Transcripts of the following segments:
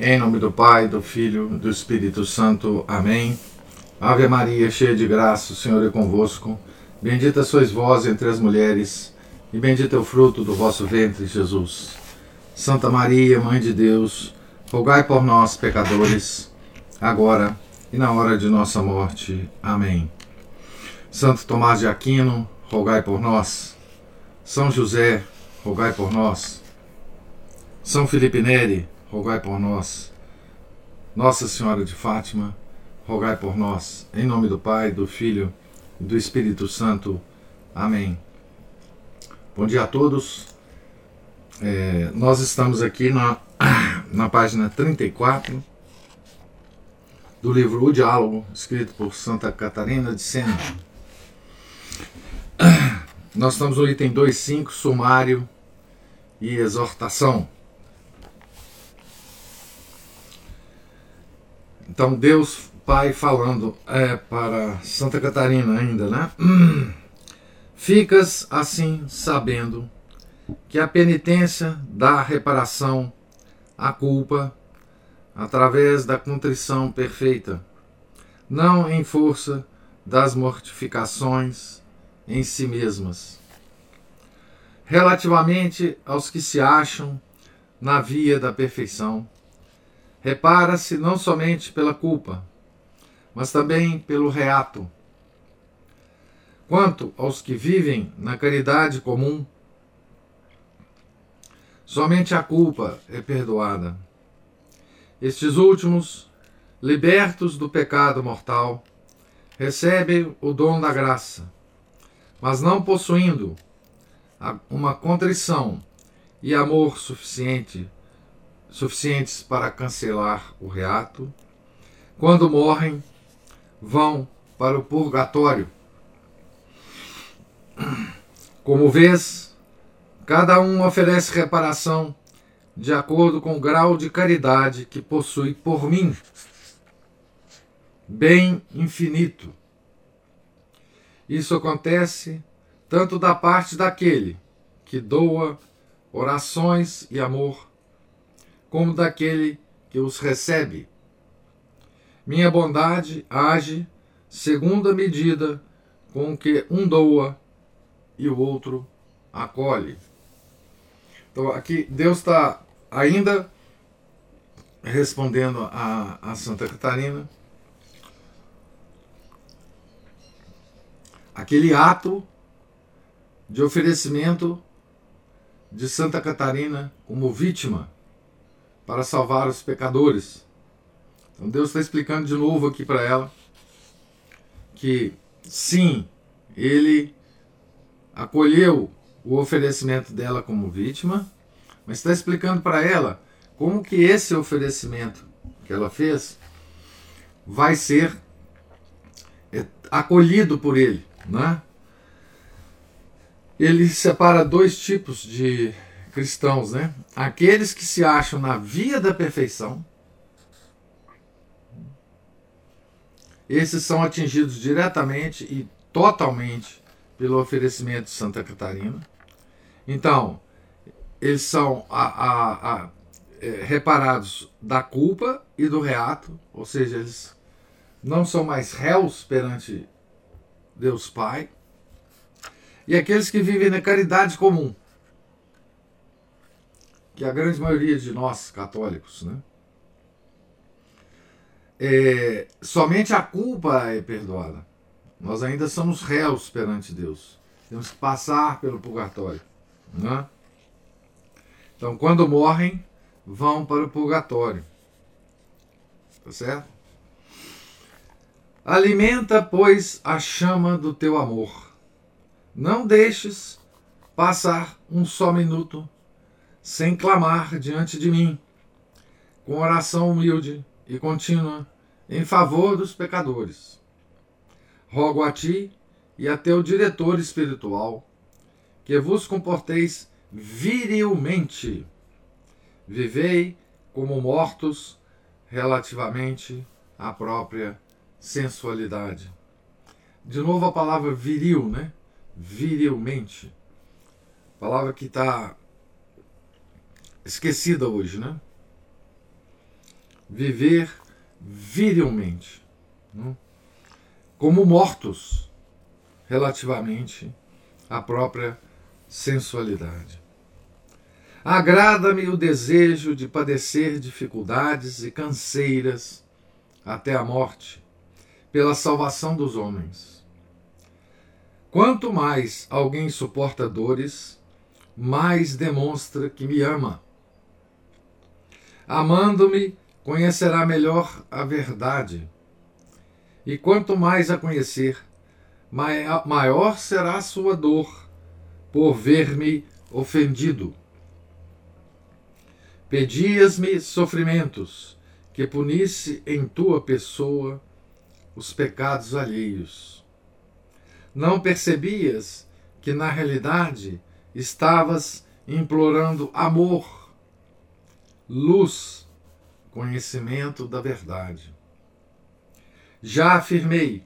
Em nome do Pai, do Filho, do Espírito Santo. Amém. Ave Maria, cheia de graça, o Senhor é convosco. Bendita sois vós entre as mulheres, e bendito é o fruto do vosso ventre, Jesus. Santa Maria, Mãe de Deus, rogai por nós, pecadores, agora e na hora de nossa morte. Amém. Santo Tomás de Aquino, rogai por nós. São José, rogai por nós. São Felipe Neri, rogai por nós. Nossa Senhora de Fátima, rogai por nós. Em nome do Pai, do Filho e do Espírito Santo. Amém. Bom dia a todos. É, nós estamos aqui na, na página 34 do livro O Diálogo, escrito por Santa Catarina de Sena. Nós estamos no item 2.5, sumário e exortação. Então, Deus Pai falando é, para Santa Catarina ainda, né? Ficas assim sabendo que a penitência dá reparação à culpa através da contrição perfeita, não em força das mortificações em si mesmas. Relativamente aos que se acham na via da perfeição, repara-se não somente pela culpa, mas também pelo reato. Quanto aos que vivem na caridade comum, somente a culpa é perdoada. Estes últimos, libertos do pecado mortal, recebem o dom da graça, mas não possuindo uma contrição e amor suficiente suficientes para cancelar o reato, quando morrem, vão para o purgatório. Como vês, cada um oferece reparação de acordo com o grau de caridade que possui por mim. Bem infinito. Isso acontece tanto da parte daquele que doa orações e amor como daquele que os recebe. Minha bondade age segundo a medida com que um doa e o outro acolhe. Então aqui Deus está ainda respondendo a, a Santa Catarina. Aquele ato de oferecimento de Santa Catarina como vítima para salvar os pecadores. Então Deus está explicando de novo aqui para ela que sim, ele acolheu o oferecimento dela como vítima, mas está explicando para ela como que esse oferecimento que ela fez vai ser é, acolhido por ele, né? Ele separa dois tipos de cristãos, né? Aqueles que se acham na via da perfeição, esses são atingidos diretamente e totalmente pelo oferecimento de Santa Catarina. Então, eles são a, a, a, é, reparados da culpa e do reato, ou seja, eles não são mais réus perante Deus Pai. E aqueles que vivem na caridade comum, que a grande maioria de nós católicos, né? É, somente a culpa é perdoada. Nós ainda somos réus perante Deus. Temos que passar pelo purgatório. Né? Então, quando morrem, vão para o purgatório. Tá certo? Alimenta, pois, a chama do teu amor. Não deixes passar um só minuto sem clamar diante de mim, com oração humilde e contínua em favor dos pecadores. Rogo a ti e a teu diretor espiritual que vos comporteis virilmente. Vivei como mortos relativamente à própria sensualidade. De novo a palavra viril, né? Virilmente. Palavra que está esquecida hoje, né? viver virilmente, né? como mortos relativamente à própria sensualidade. Agrada-me o desejo de padecer dificuldades e canseiras até a morte, pela salvação dos homens. Quanto mais alguém suporta dores, mais demonstra que me ama. Amando-me, conhecerá melhor a verdade. E quanto mais a conhecer, maior será a sua dor por ver-me ofendido. Pedias-me sofrimentos, que punisse em tua pessoa os pecados alheios. Não percebias que na realidade estavas implorando amor, luz, conhecimento da verdade. Já afirmei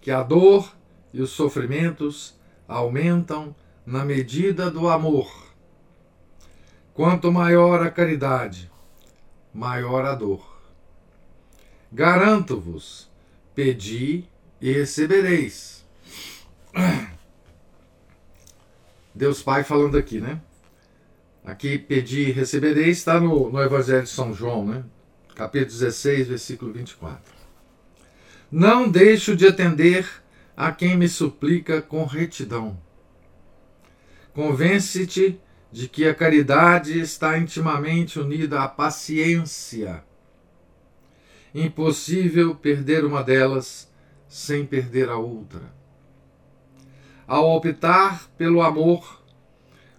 que a dor e os sofrimentos aumentam na medida do amor Quanto maior a caridade, maior a dor. Garanto-vos, pedi e recebereis. Deus Pai falando aqui, né? Aqui, pedi e recebereis, está no, no Evangelho de São João, né? Capítulo 16, versículo 24. Não deixo de atender a quem me suplica com retidão. Convence-te de que a caridade está intimamente unida à paciência. Impossível perder uma delas sem perder a outra. Ao optar pelo amor,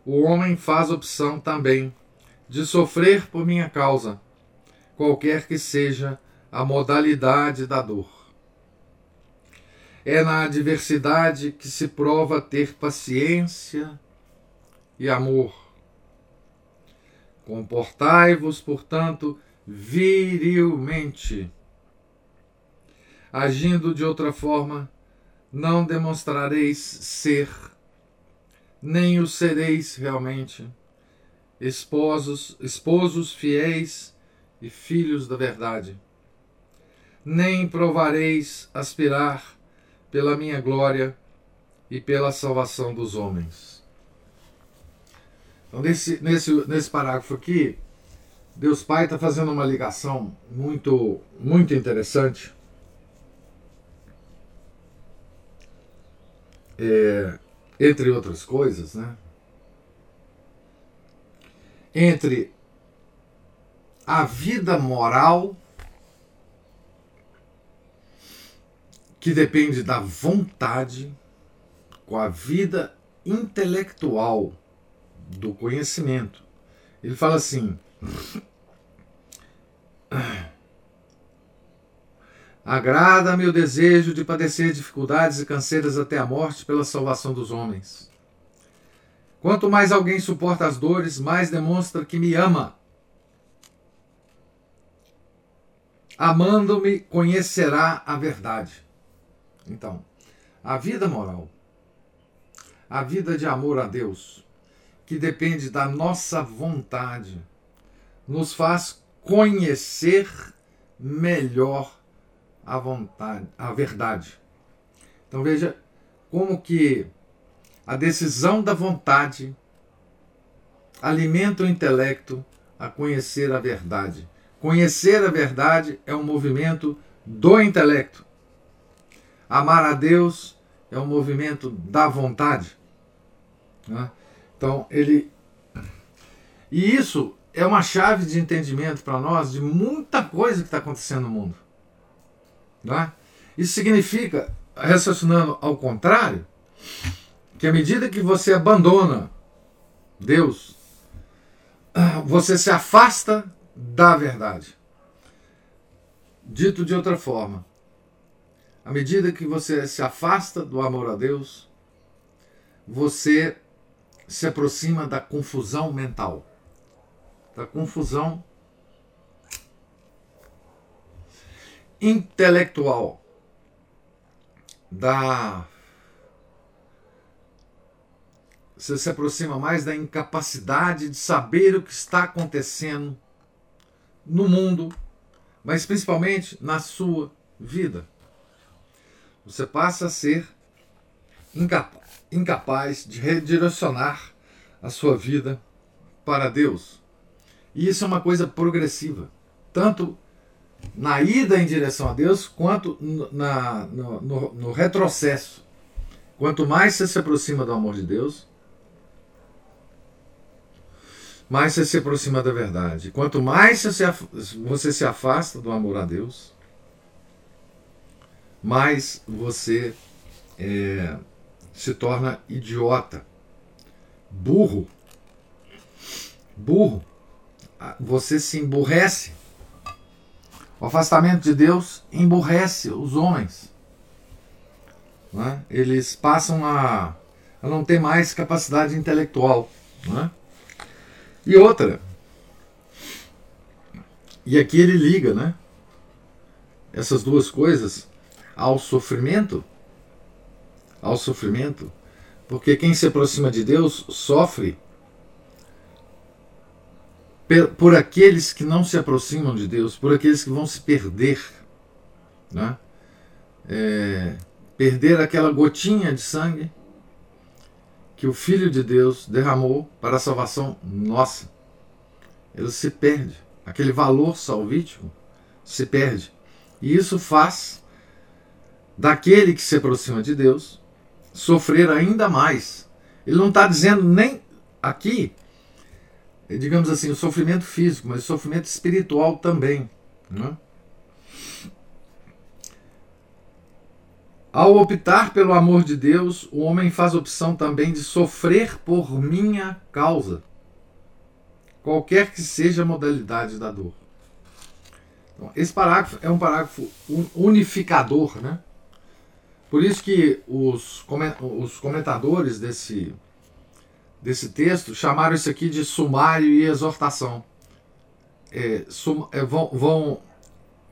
o homem faz opção também de sofrer por minha causa, qualquer que seja a modalidade da dor. É na adversidade que se prova ter paciência e amor Comportai-vos, portanto, virilmente. Agindo de outra forma, não demonstrareis ser, nem o sereis realmente, esposos, esposos fiéis e filhos da verdade. Nem provareis aspirar pela minha glória e pela salvação dos homens. Então, nesse, nesse, nesse parágrafo aqui, Deus Pai está fazendo uma ligação muito, muito interessante. É, entre outras coisas, né? Entre a vida moral, que depende da vontade, com a vida intelectual, do conhecimento. Ele fala assim: Agrada-me o desejo de padecer dificuldades e canseiras até a morte pela salvação dos homens. Quanto mais alguém suporta as dores, mais demonstra que me ama. Amando-me, conhecerá a verdade. Então, a vida moral, a vida de amor a Deus, que depende da nossa vontade, nos faz conhecer melhor a vontade, a verdade. Então veja como que a decisão da vontade alimenta o intelecto a conhecer a verdade. Conhecer a verdade é um movimento do intelecto. Amar a Deus é um movimento da vontade. Né? Então, ele. E isso é uma chave de entendimento para nós de muita coisa que está acontecendo no mundo. Tá? Isso significa, raciocinando ao contrário, que à medida que você abandona Deus, você se afasta da verdade. Dito de outra forma, à medida que você se afasta do amor a Deus, você se aproxima da confusão mental, da confusão intelectual, da você se aproxima mais da incapacidade de saber o que está acontecendo no mundo, mas principalmente na sua vida. Você passa a ser incapaz de redirecionar a sua vida para Deus. E isso é uma coisa progressiva, tanto na ida em direção a Deus quanto na, no, no, no retrocesso. Quanto mais você se aproxima do amor de Deus, mais você se aproxima da verdade. Quanto mais você se afasta do amor a Deus, mais você é, se torna idiota, burro. Burro. Você se emburrece. O afastamento de Deus emburrece os homens. Né? Eles passam a, a não ter mais capacidade intelectual. Né? E outra. E aqui ele liga, né? Essas duas coisas ao sofrimento. Ao sofrimento. Porque quem se aproxima de Deus sofre por aqueles que não se aproximam de Deus, por aqueles que vão se perder. Né? É, perder aquela gotinha de sangue que o Filho de Deus derramou para a salvação nossa. Ele se perde. Aquele valor salvítico se perde. E isso faz daquele que se aproxima de Deus sofrer ainda mais. Ele não está dizendo nem aqui, digamos assim, o sofrimento físico, mas o sofrimento espiritual também. Né? Ao optar pelo amor de Deus, o homem faz opção também de sofrer por minha causa, qualquer que seja a modalidade da dor. Então, esse parágrafo é um parágrafo unificador, né? Por isso que os comentadores desse, desse texto chamaram isso aqui de sumário e exortação. É, sum, é, vão, vão,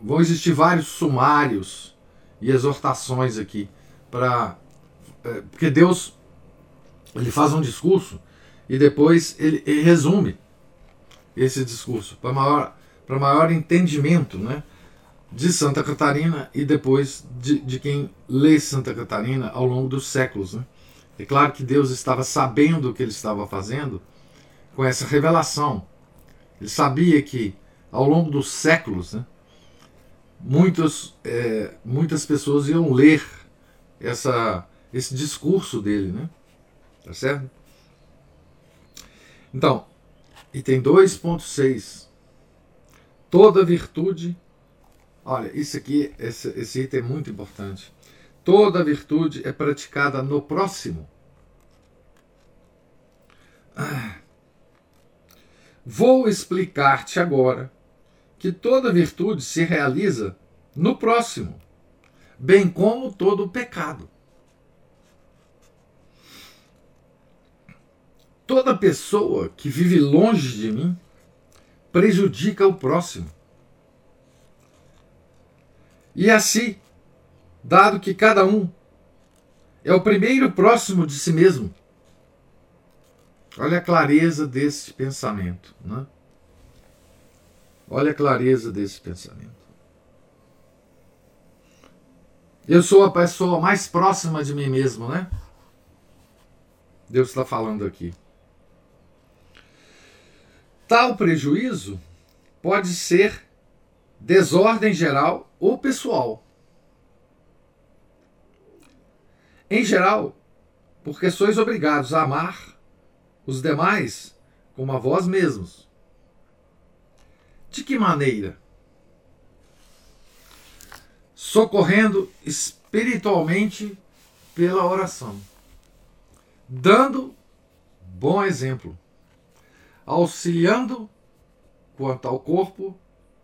vão existir vários sumários e exortações aqui para é, porque Deus ele faz um discurso e depois ele, ele resume esse discurso para maior para maior entendimento, né, de Santa Catarina e depois de, de quem lê Santa Catarina ao longo dos séculos, né? É claro que Deus estava sabendo o que ele estava fazendo com essa revelação. Ele sabia que ao longo dos séculos, né, muitos, é, muitas pessoas iam ler essa, esse discurso dele, né? Tá certo? Então, item 2.6. Toda virtude. Olha, isso aqui, esse, esse item é muito importante. Toda virtude é praticada no próximo. Ah. Vou explicar-te agora que toda virtude se realiza no próximo, bem como todo pecado. Toda pessoa que vive longe de mim prejudica o próximo. E assim, dado que cada um é o primeiro próximo de si mesmo, olha a clareza desse pensamento, né? Olha a clareza desse pensamento. Eu sou a pessoa mais próxima de mim mesmo, né? Deus está falando aqui. Tal prejuízo pode ser desordem geral ou pessoal. Em geral, porque sois obrigados a amar os demais como a vós mesmos. De que maneira? Socorrendo espiritualmente pela oração, dando bom exemplo, auxiliando quanto ao corpo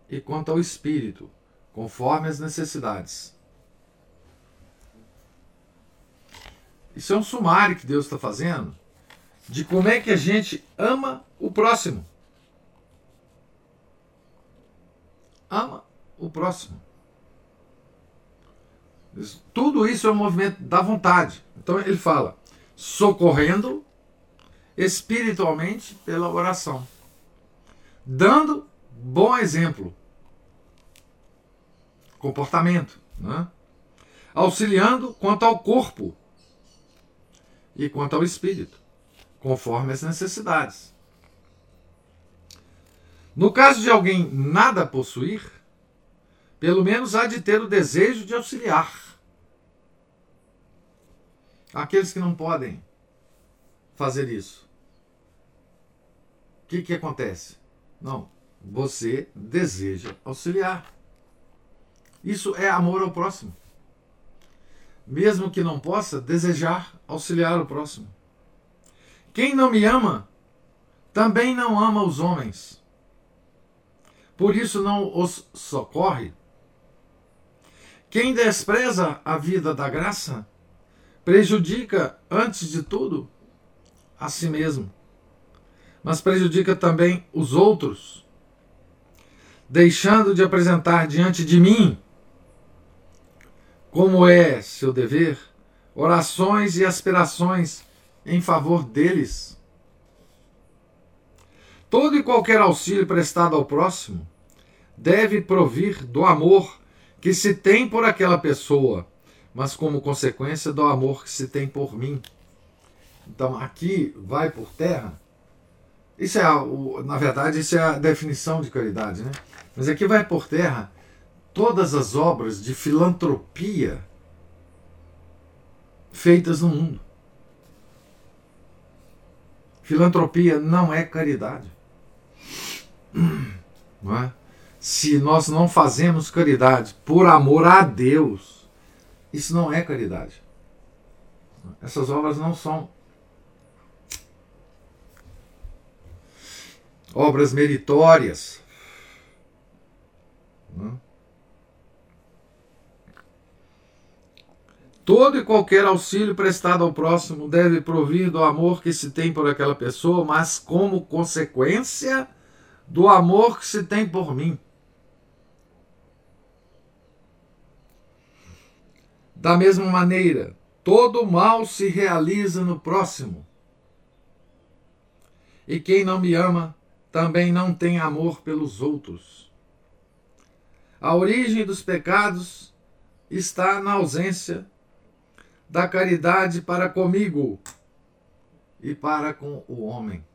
e quanto ao espírito, conforme as necessidades. Isso é um sumário que Deus está fazendo de como é que a gente ama o próximo. ama o próximo. Tudo isso é um movimento da vontade. Então ele fala, socorrendo espiritualmente pela oração, dando bom exemplo. comportamento, né? auxiliando quanto ao corpo e quanto ao espírito, conforme as necessidades. No caso de alguém nada possuir, pelo menos há de ter o desejo de auxiliar. Aqueles que não podem fazer isso. O que, que acontece? Não, você deseja auxiliar. Isso é amor ao próximo. Mesmo que não possa desejar auxiliar o próximo. Quem não me ama, também não ama os homens. Por isso não os socorre. Quem despreza a vida da graça, prejudica, antes de tudo, a si mesmo, mas prejudica também os outros, deixando de apresentar diante de mim, como é seu dever, orações e aspirações em favor deles. Todo e qualquer auxílio prestado ao próximo deve provir do amor que se tem por aquela pessoa mas como consequência do amor que se tem por mim. Então aqui vai por terra. Isso é, a, na verdade, isso é a definição de caridade, né? Mas aqui vai por terra todas as obras de filantropia feitas no mundo. Filantropia não é caridade. Não é? Se nós não fazemos caridade por amor a Deus, isso não é caridade. Essas obras não são obras meritórias. Todo e qualquer auxílio prestado ao próximo deve provir do amor que se tem por aquela pessoa, mas como consequência do amor que se tem por mim. Da mesma maneira, todo mal se realiza no próximo. E quem não me ama também não tem amor pelos outros. A origem dos pecados está na ausência da caridade para comigo e para com o homem.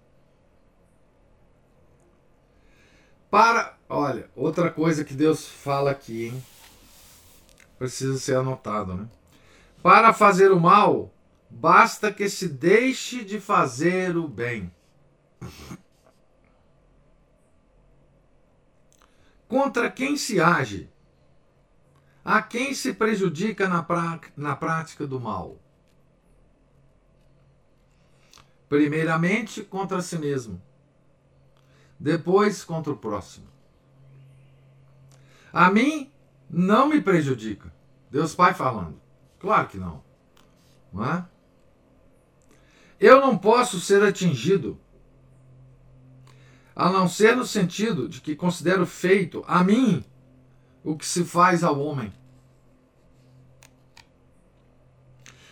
Para, olha, outra coisa que Deus fala aqui, hein? precisa ser anotado, né? Para fazer o mal, basta que se deixe de fazer o bem. Contra quem se age? A quem se prejudica na, pra, na prática do mal? Primeiramente contra si mesmo, depois contra o próximo. A mim não me prejudica. Deus Pai falando. Claro que não. Não é? Eu não posso ser atingido, a não ser no sentido de que considero feito a mim o que se faz ao homem.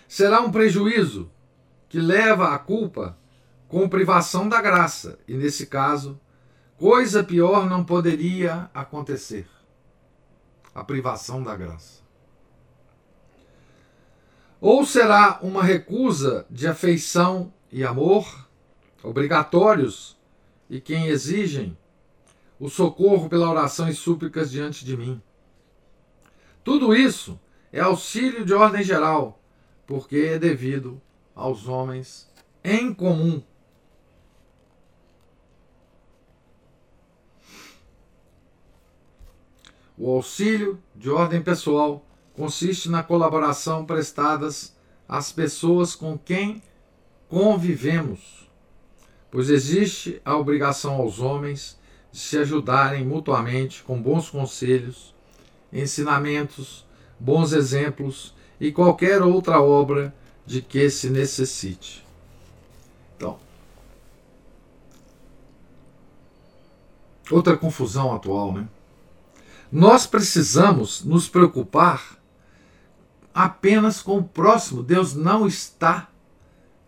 Será um prejuízo que leva à culpa com privação da graça, e nesse caso, coisa pior não poderia acontecer a privação da graça. Ou será uma recusa de afeição e amor, obrigatórios, e quem exigem o socorro pela oração e súplicas diante de mim. Tudo isso é auxílio de ordem geral, porque é devido aos homens em comum O auxílio de ordem pessoal consiste na colaboração prestadas às pessoas com quem convivemos, pois existe a obrigação aos homens se ajudarem mutuamente com bons conselhos, ensinamentos, bons exemplos e qualquer outra obra de que se necessite. Então, outra confusão atual, né? Nós precisamos nos preocupar apenas com o próximo. Deus não está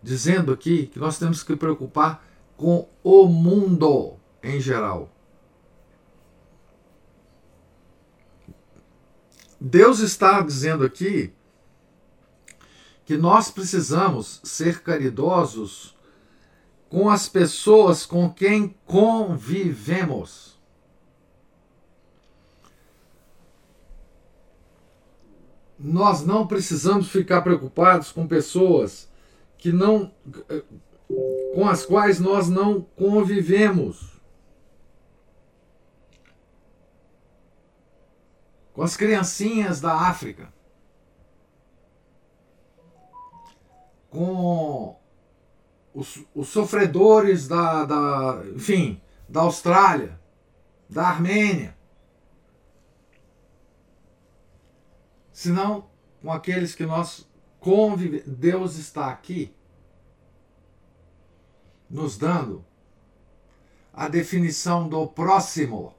dizendo aqui que nós temos que preocupar com o mundo em geral. Deus está dizendo aqui que nós precisamos ser caridosos com as pessoas com quem convivemos. Nós não precisamos ficar preocupados com pessoas que não com as quais nós não convivemos. Com as criancinhas da África. Com os, os sofredores da, da, enfim, da Austrália, da Armênia. Senão com aqueles que nós convivemos. Deus está aqui nos dando a definição do próximo.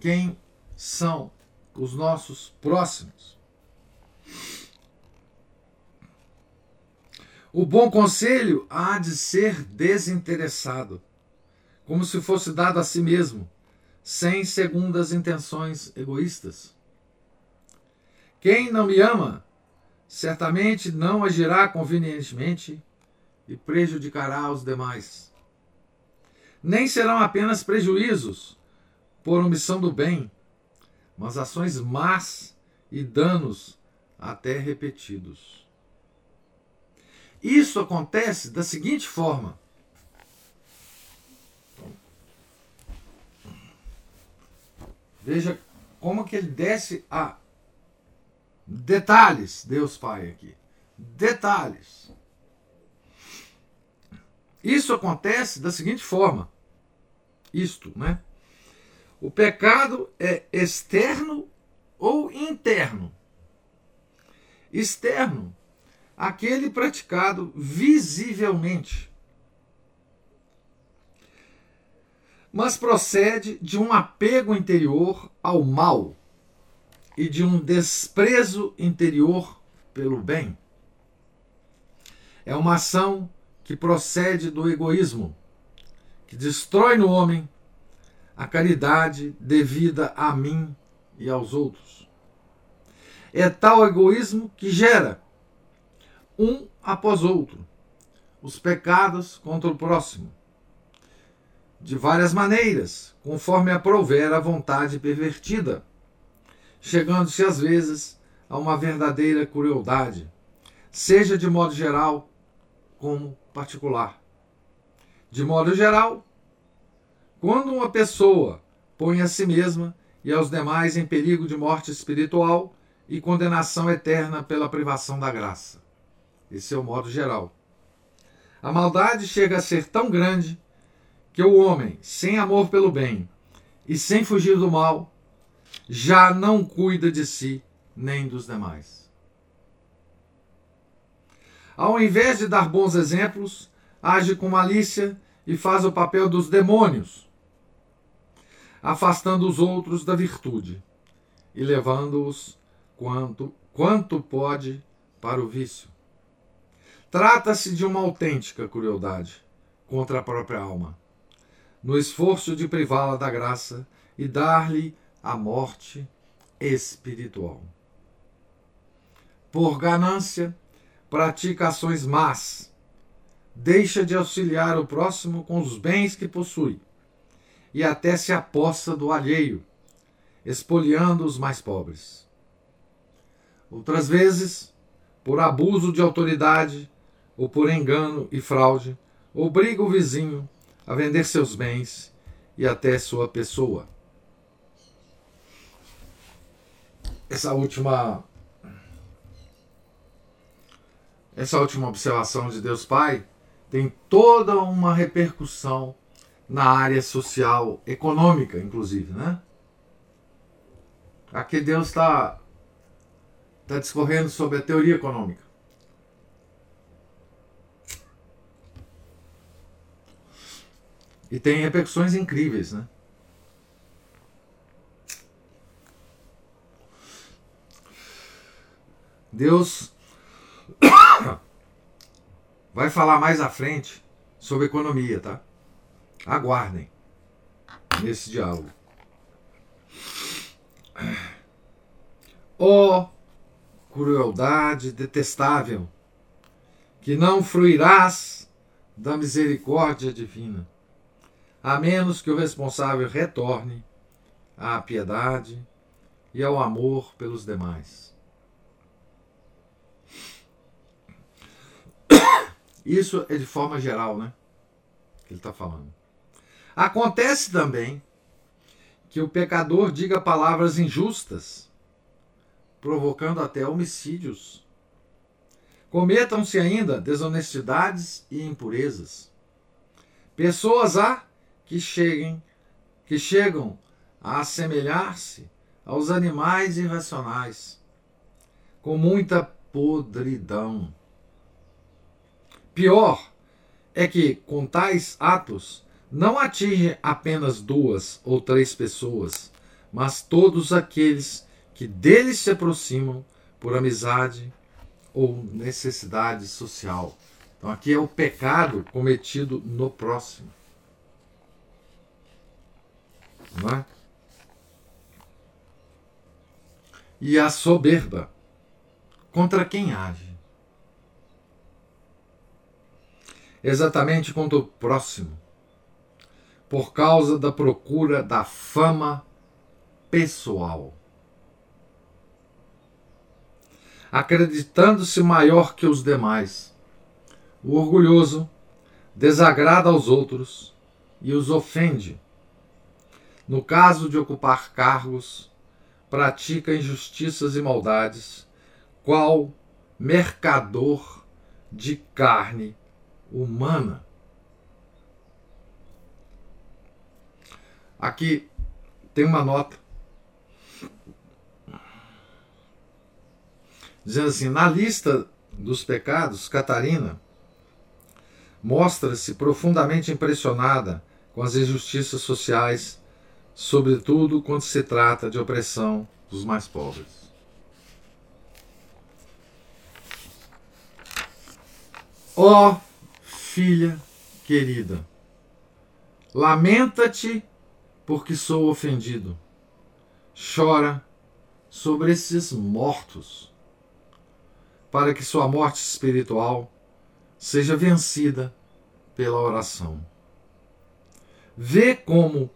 Quem são os nossos próximos? O bom conselho há de ser desinteressado, como se fosse dado a si mesmo, sem segundas intenções egoístas. Quem não me ama, certamente não agirá convenientemente e prejudicará os demais. Nem serão apenas prejuízos por omissão do bem, mas ações más e danos até repetidos. Isso acontece da seguinte forma. Veja como que ele desce a detalhes, Deus Pai aqui. Detalhes. Isso acontece da seguinte forma: isto, né? O pecado é externo ou interno. Externo, aquele praticado visivelmente. Mas procede de um apego interior ao mal e de um desprezo interior pelo bem. É uma ação que procede do egoísmo, que destrói no homem a caridade devida a mim e aos outros. É tal egoísmo que gera, um após outro, os pecados contra o próximo, de várias maneiras, conforme aprouver a vontade pervertida, chegando-se às vezes a uma verdadeira crueldade, seja de modo geral como particular. De modo geral, quando uma pessoa põe a si mesma e aos demais em perigo de morte espiritual e condenação eterna pela privação da graça. Esse é o modo geral. A maldade chega a ser tão grande que o homem, sem amor pelo bem e sem fugir do mal, já não cuida de si nem dos demais. Ao invés de dar bons exemplos, age com malícia e faz o papel dos demônios, afastando os outros da virtude e levando-os quanto, quanto pode para o vício. Trata-se de uma autêntica crueldade contra a própria alma, no esforço de privá-la da graça e dar-lhe a morte espiritual. Por ganância, pratica ações más, deixa de auxiliar o próximo com os bens que possui e até se aposta do alheio, espoliando os mais pobres. Outras vezes, por abuso de autoridade ou por engano e fraude, obriga o vizinho a vender seus bens e até sua pessoa. Essa última essa última observação de Deus Pai tem toda uma repercussão na área social, econômica, inclusive, né? Aqui Deus está tá discorrendo sobre a teoria econômica. E tem repercussões incríveis, né? Deus vai falar mais à frente sobre economia, tá? Aguardem nesse diálogo. Ó oh, crueldade detestável, que não fruirás da misericórdia divina, a menos que o responsável retorne à piedade e ao amor pelos demais. Isso é de forma geral, né? Que ele está falando. Acontece também que o pecador diga palavras injustas provocando até homicídios. Cometam-se ainda desonestidades e impurezas. Pessoas há que cheguem, que chegam a assemelhar-se aos animais irracionais, com muita podridão. Pior é que, com tais atos, não atinge apenas duas ou três pessoas, mas todos aqueles que deles se aproximam por amizade ou necessidade social. Então aqui é o pecado cometido no próximo. Não é? E a soberba contra quem age? Exatamente contra o próximo, por causa da procura da fama pessoal. acreditando-se maior que os demais. O orgulhoso desagrada aos outros e os ofende. No caso de ocupar cargos, pratica injustiças e maldades, qual mercador de carne humana. Aqui tem uma nota dizendo assim: na lista dos pecados, Catarina mostra-se profundamente impressionada com as injustiças sociais, sobretudo quando se trata de opressão dos mais pobres. Ó oh, filha querida, lamenta-te porque sou ofendido. Chora sobre esses mortos para que sua morte espiritual seja vencida pela oração. Vê como,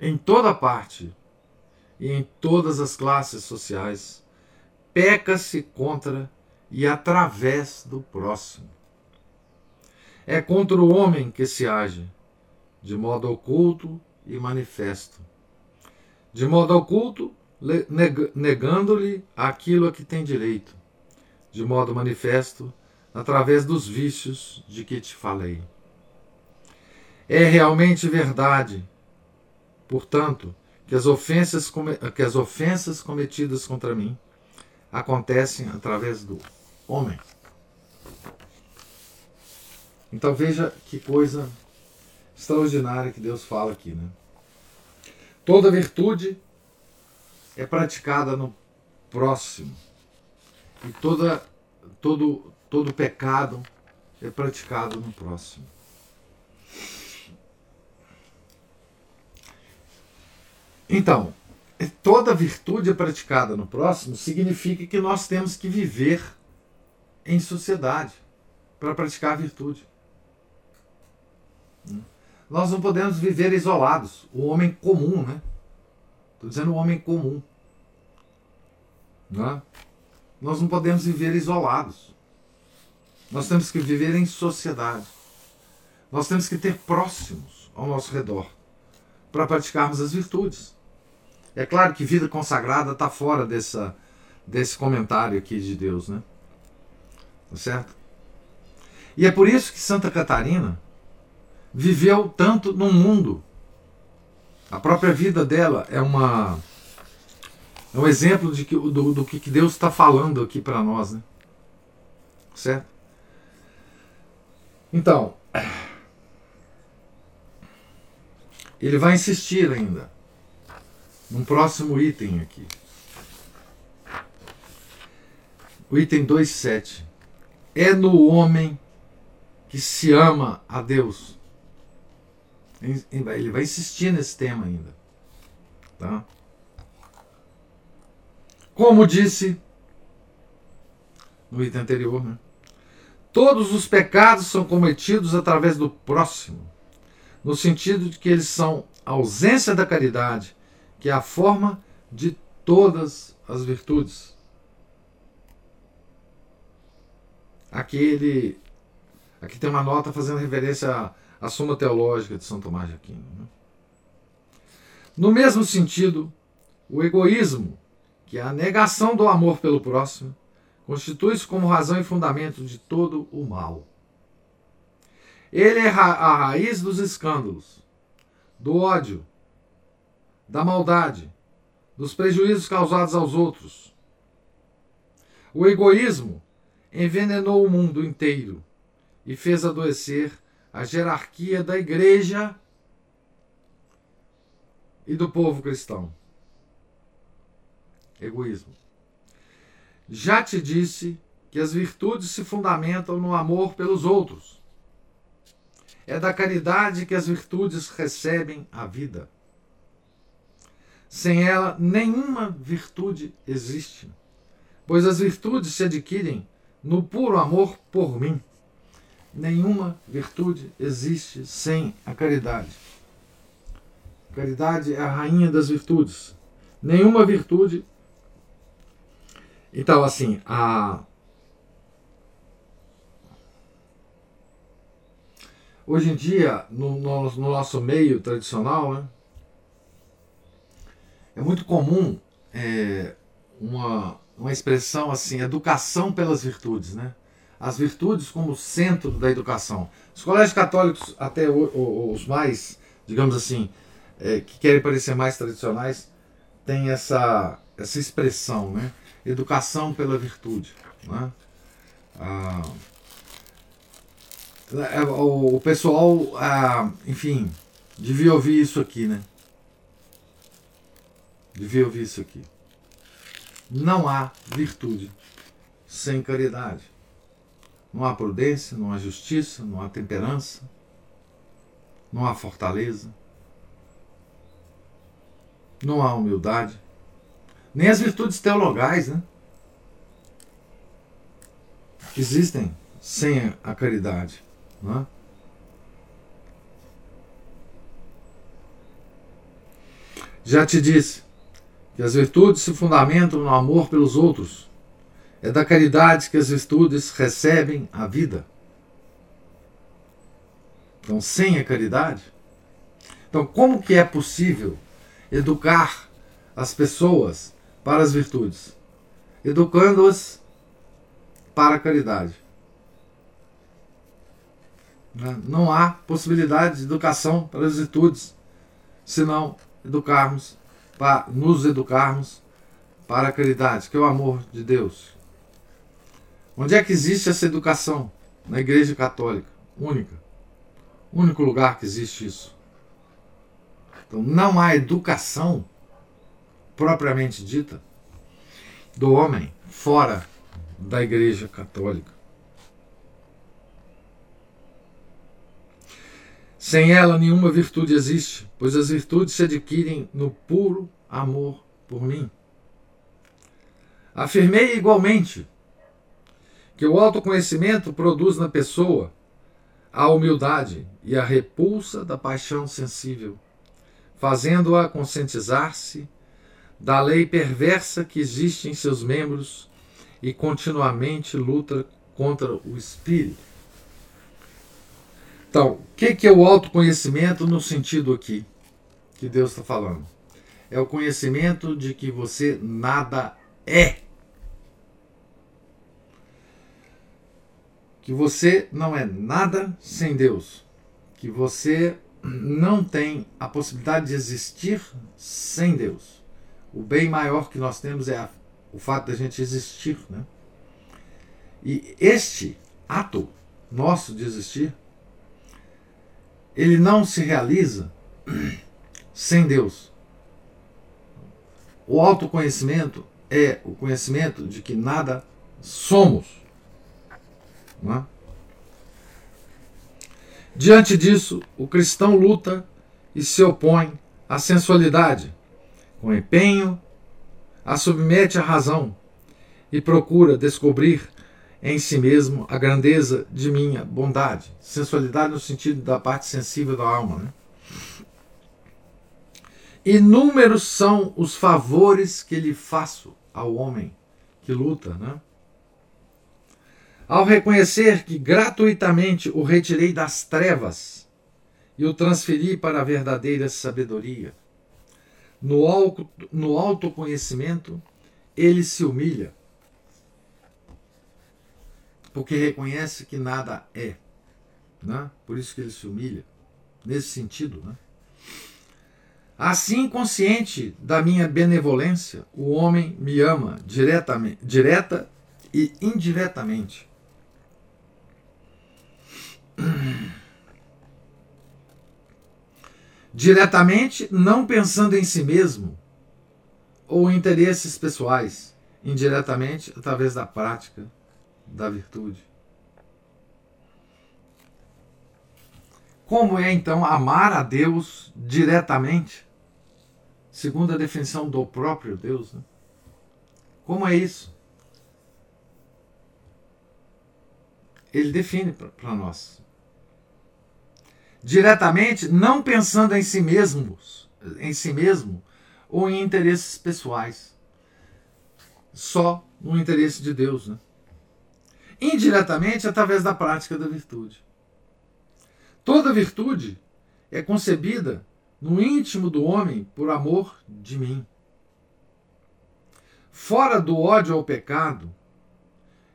em toda parte e em todas as classes sociais, peca-se contra e através do próximo. É contra o homem que se age, de modo oculto e manifesto. De modo oculto, negando-lhe aquilo a que tem direito de modo manifesto através dos vícios de que te falei. É realmente verdade, portanto, que as ofensas, que as ofensas cometidas contra mim acontecem através do homem. Então veja que coisa extraordinária que Deus fala aqui, né? Toda virtude é praticada no próximo. E toda, todo, todo pecado é praticado no próximo. Então, toda virtude é praticada no próximo significa que nós temos que viver em sociedade para praticar a virtude. Nós não podemos viver isolados. O homem comum, né? Estou dizendo o homem comum. Não é? Nós não podemos viver isolados. Nós temos que viver em sociedade. Nós temos que ter próximos ao nosso redor para praticarmos as virtudes. É claro que vida consagrada está fora dessa, desse comentário aqui de Deus, né? Tá certo? E é por isso que Santa Catarina viveu tanto no mundo. A própria vida dela é uma é um exemplo de que, do, do que Deus está falando aqui para nós, né? Certo? Então, ele vai insistir ainda num próximo item aqui. O item 2.7. É no homem que se ama a Deus. Ele vai insistir nesse tema ainda. Tá? Como disse no item anterior, né? todos os pecados são cometidos através do próximo, no sentido de que eles são ausência da caridade, que é a forma de todas as virtudes. Aqui ele aqui tem uma nota fazendo referência à Suma Teológica de São Tomás de Aquino. Né? No mesmo sentido, o egoísmo, que é a negação do amor pelo próximo, constitui-se como razão e fundamento de todo o mal. Ele é a raiz dos escândalos, do ódio, da maldade, dos prejuízos causados aos outros. O egoísmo envenenou o mundo inteiro e fez adoecer a jerarquia da igreja e do povo cristão. Egoísmo. Já te disse que as virtudes se fundamentam no amor pelos outros. É da caridade que as virtudes recebem a vida. Sem ela, nenhuma virtude existe, pois as virtudes se adquirem no puro amor por mim. Nenhuma virtude existe sem a caridade. Caridade é a rainha das virtudes. Nenhuma virtude então, assim, a... hoje em dia, no, no, no nosso meio tradicional, né, é muito comum é, uma, uma expressão assim, educação pelas virtudes, né? As virtudes como centro da educação. Os colégios católicos, até os mais, digamos assim, é, que querem parecer mais tradicionais, têm essa, essa expressão, né? educação pela virtude. Né? Ah, é, o pessoal, ah, enfim, devia ouvir isso aqui, né? Devia ouvir isso aqui. Não há virtude sem caridade. Não há prudência, não há justiça, não há temperança, não há fortaleza, não há humildade nem as virtudes teologais, né? Existem sem a caridade. Né? Já te disse que as virtudes se fundamentam no amor pelos outros. É da caridade que as virtudes recebem a vida. Então, sem a caridade. Então, como que é possível educar as pessoas para as virtudes, educando-as para a caridade. Né? Não há possibilidade de educação para as virtudes, senão educarmos, para nos educarmos para a caridade, que é o amor de Deus. Onde é que existe essa educação? Na Igreja Católica, única. Único lugar que existe isso. Então não há educação propriamente dita do homem fora da Igreja Católica. Sem ela, nenhuma virtude existe, pois as virtudes se adquirem no puro amor por mim. Afirmei igualmente que o autoconhecimento produz na pessoa a humildade e a repulsa da paixão sensível, fazendo-a conscientizar-se da lei perversa que existe em seus membros e continuamente luta contra o espírito. Então, o que, que é o autoconhecimento no sentido aqui que Deus está falando? É o conhecimento de que você nada é. Que você não é nada sem Deus. Que você não tem a possibilidade de existir sem Deus o bem maior que nós temos é a, o fato de a gente existir. Né? E este ato nosso de existir, ele não se realiza sem Deus. O autoconhecimento é o conhecimento de que nada somos. É? Diante disso, o cristão luta e se opõe à sensualidade com empenho, a submete à razão e procura descobrir em si mesmo a grandeza de minha bondade. Sensualidade no sentido da parte sensível da alma. Né? Inúmeros são os favores que lhe faço ao homem que luta, né? Ao reconhecer que gratuitamente o retirei das trevas e o transferi para a verdadeira sabedoria. No, auto, no autoconhecimento, ele se humilha, porque reconhece que nada é. Né? Por isso que ele se humilha, nesse sentido. Né? Assim, consciente da minha benevolência, o homem me ama diretamente, direta e indiretamente. Diretamente, não pensando em si mesmo ou interesses pessoais, indiretamente, através da prática da virtude. Como é então amar a Deus diretamente, segundo a definição do próprio Deus? Né? Como é isso? Ele define para nós diretamente, não pensando em si mesmos, em si mesmo ou em interesses pessoais, só no interesse de Deus, né? Indiretamente através da prática da virtude. Toda virtude é concebida no íntimo do homem por amor de mim. Fora do ódio ao pecado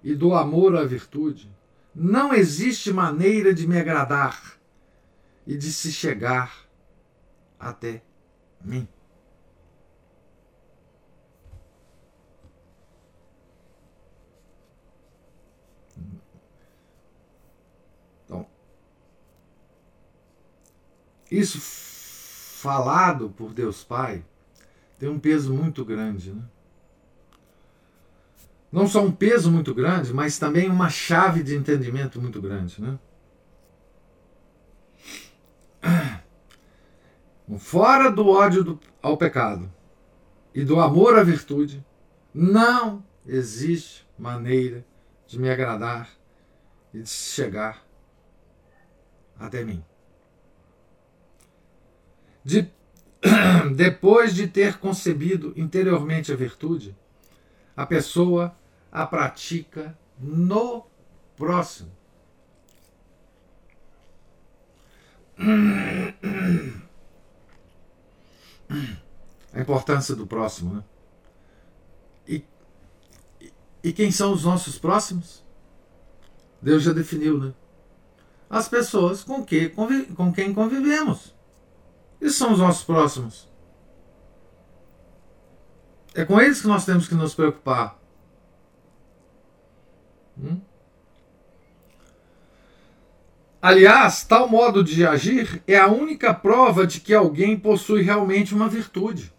e do amor à virtude, não existe maneira de me agradar e de se chegar até mim. Então, isso falado por Deus Pai tem um peso muito grande, né? Não só um peso muito grande, mas também uma chave de entendimento muito grande, né? Fora do ódio do, ao pecado e do amor à virtude, não existe maneira de me agradar e de chegar até mim. De, depois de ter concebido interiormente a virtude, a pessoa a pratica no próximo. A importância do próximo. Né? E, e quem são os nossos próximos? Deus já definiu, né? As pessoas com, que, com quem convivemos. Esses são os nossos próximos. É com eles que nós temos que nos preocupar. Hum? Aliás, tal modo de agir é a única prova de que alguém possui realmente uma virtude.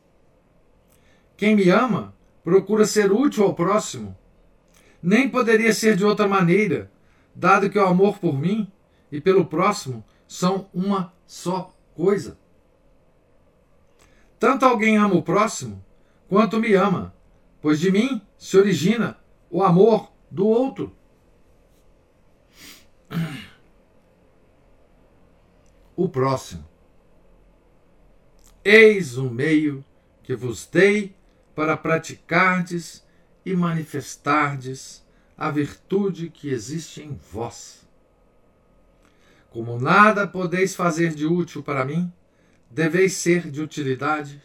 Quem me ama procura ser útil ao próximo. Nem poderia ser de outra maneira, dado que o amor por mim e pelo próximo são uma só coisa. Tanto alguém ama o próximo, quanto me ama, pois de mim se origina o amor do outro. O próximo. Eis o meio que vos dei para praticardes e manifestardes a virtude que existe em vós. Como nada podeis fazer de útil para mim, deveis ser de utilidade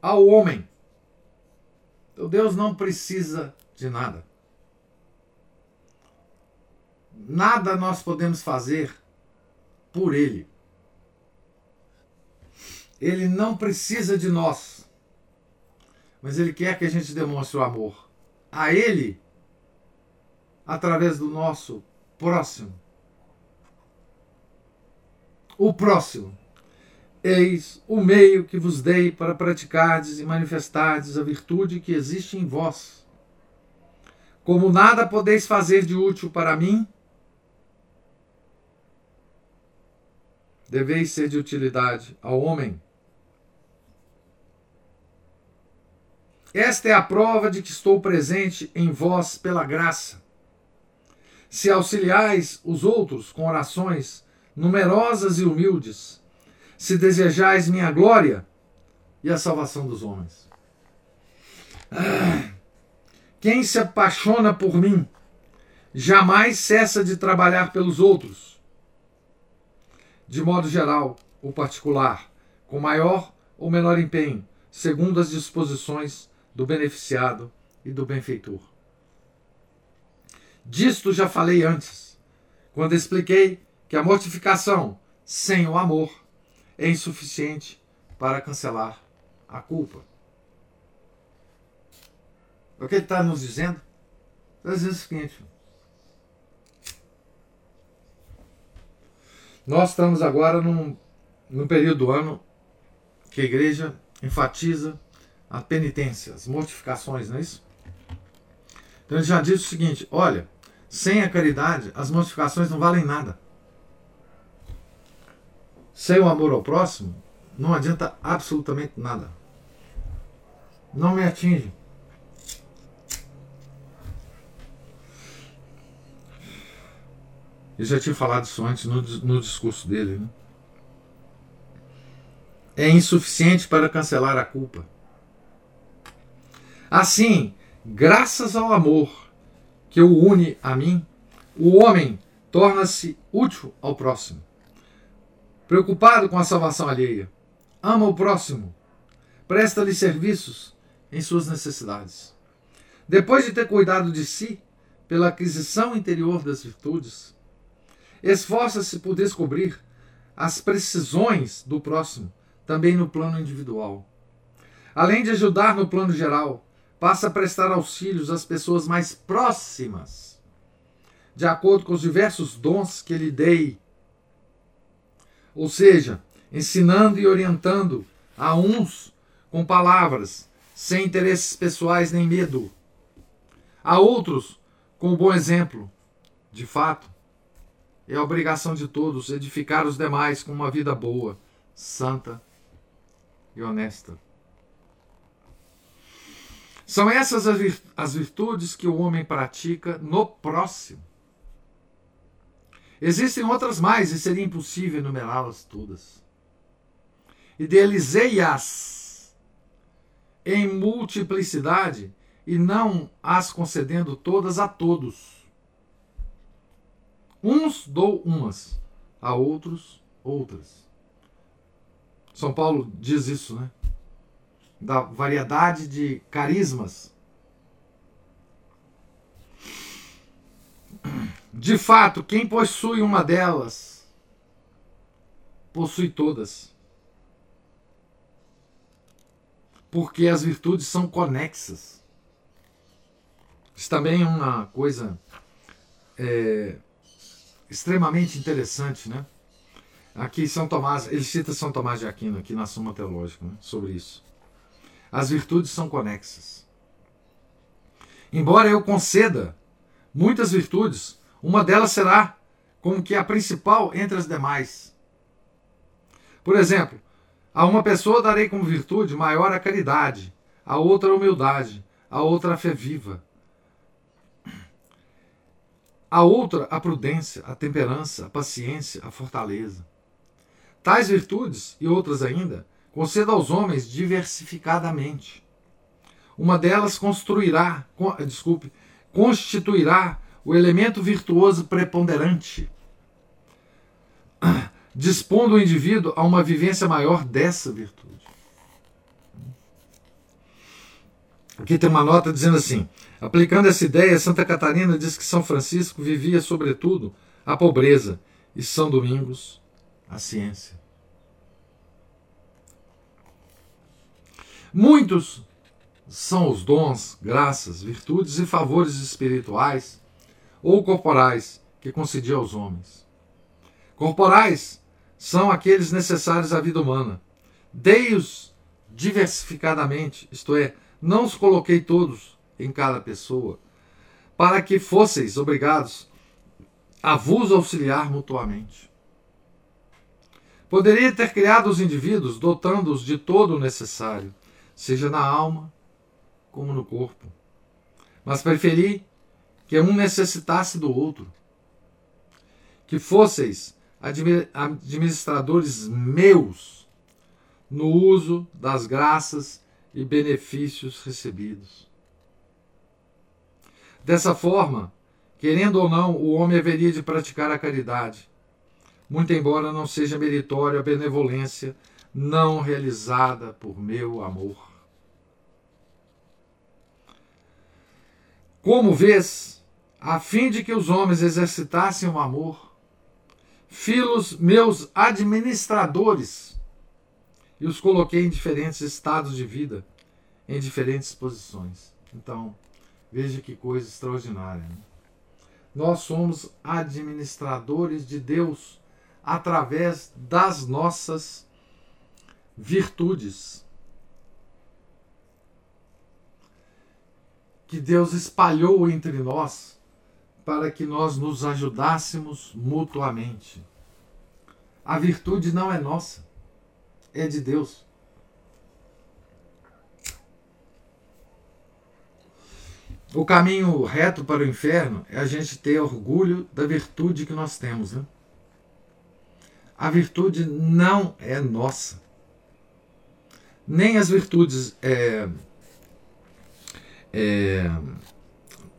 ao homem. Então Deus não precisa de nada. Nada nós podemos fazer por Ele. Ele não precisa de nós, mas Ele quer que a gente demonstre o amor a Ele através do nosso próximo. O próximo. Eis o meio que vos dei para praticardes e manifestardes a virtude que existe em vós. Como nada podeis fazer de útil para mim, deveis ser de utilidade ao homem Esta é a prova de que estou presente em vós pela graça. Se auxiliais os outros com orações numerosas e humildes, se desejais minha glória e a salvação dos homens. Ah, quem se apaixona por mim jamais cessa de trabalhar pelos outros. De modo geral ou particular, com maior ou menor empenho, segundo as disposições do beneficiado e do benfeitor. Disto já falei antes, quando expliquei que a mortificação sem o amor é insuficiente para cancelar a culpa. O que ele está nos dizendo? Está dizendo o seguinte: nós estamos agora num, num período do ano que a igreja enfatiza a penitência, as mortificações, não é isso? Então ele já diz o seguinte: olha, sem a caridade, as mortificações não valem nada. Sem o amor ao próximo, não adianta absolutamente nada. Não me atinge. Eu já tinha falado isso antes no, no discurso dele. Né? É insuficiente para cancelar a culpa. Assim, graças ao amor que o une a mim, o homem torna-se útil ao próximo preocupado com a salvação alheia. Ama o próximo. Presta-lhe serviços em suas necessidades. Depois de ter cuidado de si, pela aquisição interior das virtudes, esforça-se por descobrir as precisões do próximo, também no plano individual. Além de ajudar no plano geral, passa a prestar auxílios às pessoas mais próximas, de acordo com os diversos dons que lhe dei ou seja, ensinando e orientando a uns com palavras, sem interesses pessoais nem medo, a outros com o bom exemplo. De fato, é a obrigação de todos edificar os demais com uma vida boa, santa e honesta. São essas as virtudes que o homem pratica no próximo. Existem outras mais e seria impossível enumerá-las todas. Idealizei-as em multiplicidade e não as concedendo todas a todos. Uns dou umas, a outros outras. São Paulo diz isso, né? Da variedade de carismas De fato, quem possui uma delas, possui todas. Porque as virtudes são conexas. Isso também é uma coisa é, extremamente interessante, né? Aqui São Tomás, ele cita São Tomás de Aquino aqui na Suma Teológica né, sobre isso. As virtudes são conexas. Embora eu conceda muitas virtudes, uma delas será como que a principal entre as demais. Por exemplo, a uma pessoa darei como virtude maior a caridade, a outra a humildade, a outra a fé viva, a outra a prudência, a temperança, a paciência, a fortaleza. Tais virtudes e outras ainda conceda aos homens diversificadamente. Uma delas construirá, desculpe, constituirá o elemento virtuoso preponderante, dispondo o indivíduo a uma vivência maior dessa virtude. Aqui tem uma nota dizendo assim: aplicando essa ideia, Santa Catarina diz que São Francisco vivia, sobretudo, a pobreza e São Domingos a ciência. Muitos são os dons, graças, virtudes e favores espirituais ou corporais que concedia aos homens. Corporais são aqueles necessários à vida humana. Dei-os diversificadamente, isto é, não os coloquei todos em cada pessoa, para que fosseis obrigados a vos auxiliar mutuamente. Poderia ter criado os indivíduos dotando-os de todo o necessário, seja na alma, como no corpo. Mas preferi que um necessitasse do outro. Que fosseis administradores meus no uso das graças e benefícios recebidos. Dessa forma, querendo ou não, o homem haveria de praticar a caridade, muito embora não seja meritória a benevolência não realizada por meu amor. Como vês, a fim de que os homens exercitassem o amor, filos meus administradores e os coloquei em diferentes estados de vida, em diferentes posições. Então, veja que coisa extraordinária. Né? Nós somos administradores de Deus através das nossas virtudes. Que Deus espalhou entre nós para que nós nos ajudássemos mutuamente. A virtude não é nossa, é de Deus. O caminho reto para o inferno é a gente ter orgulho da virtude que nós temos. Né? A virtude não é nossa. Nem as virtudes, é, é,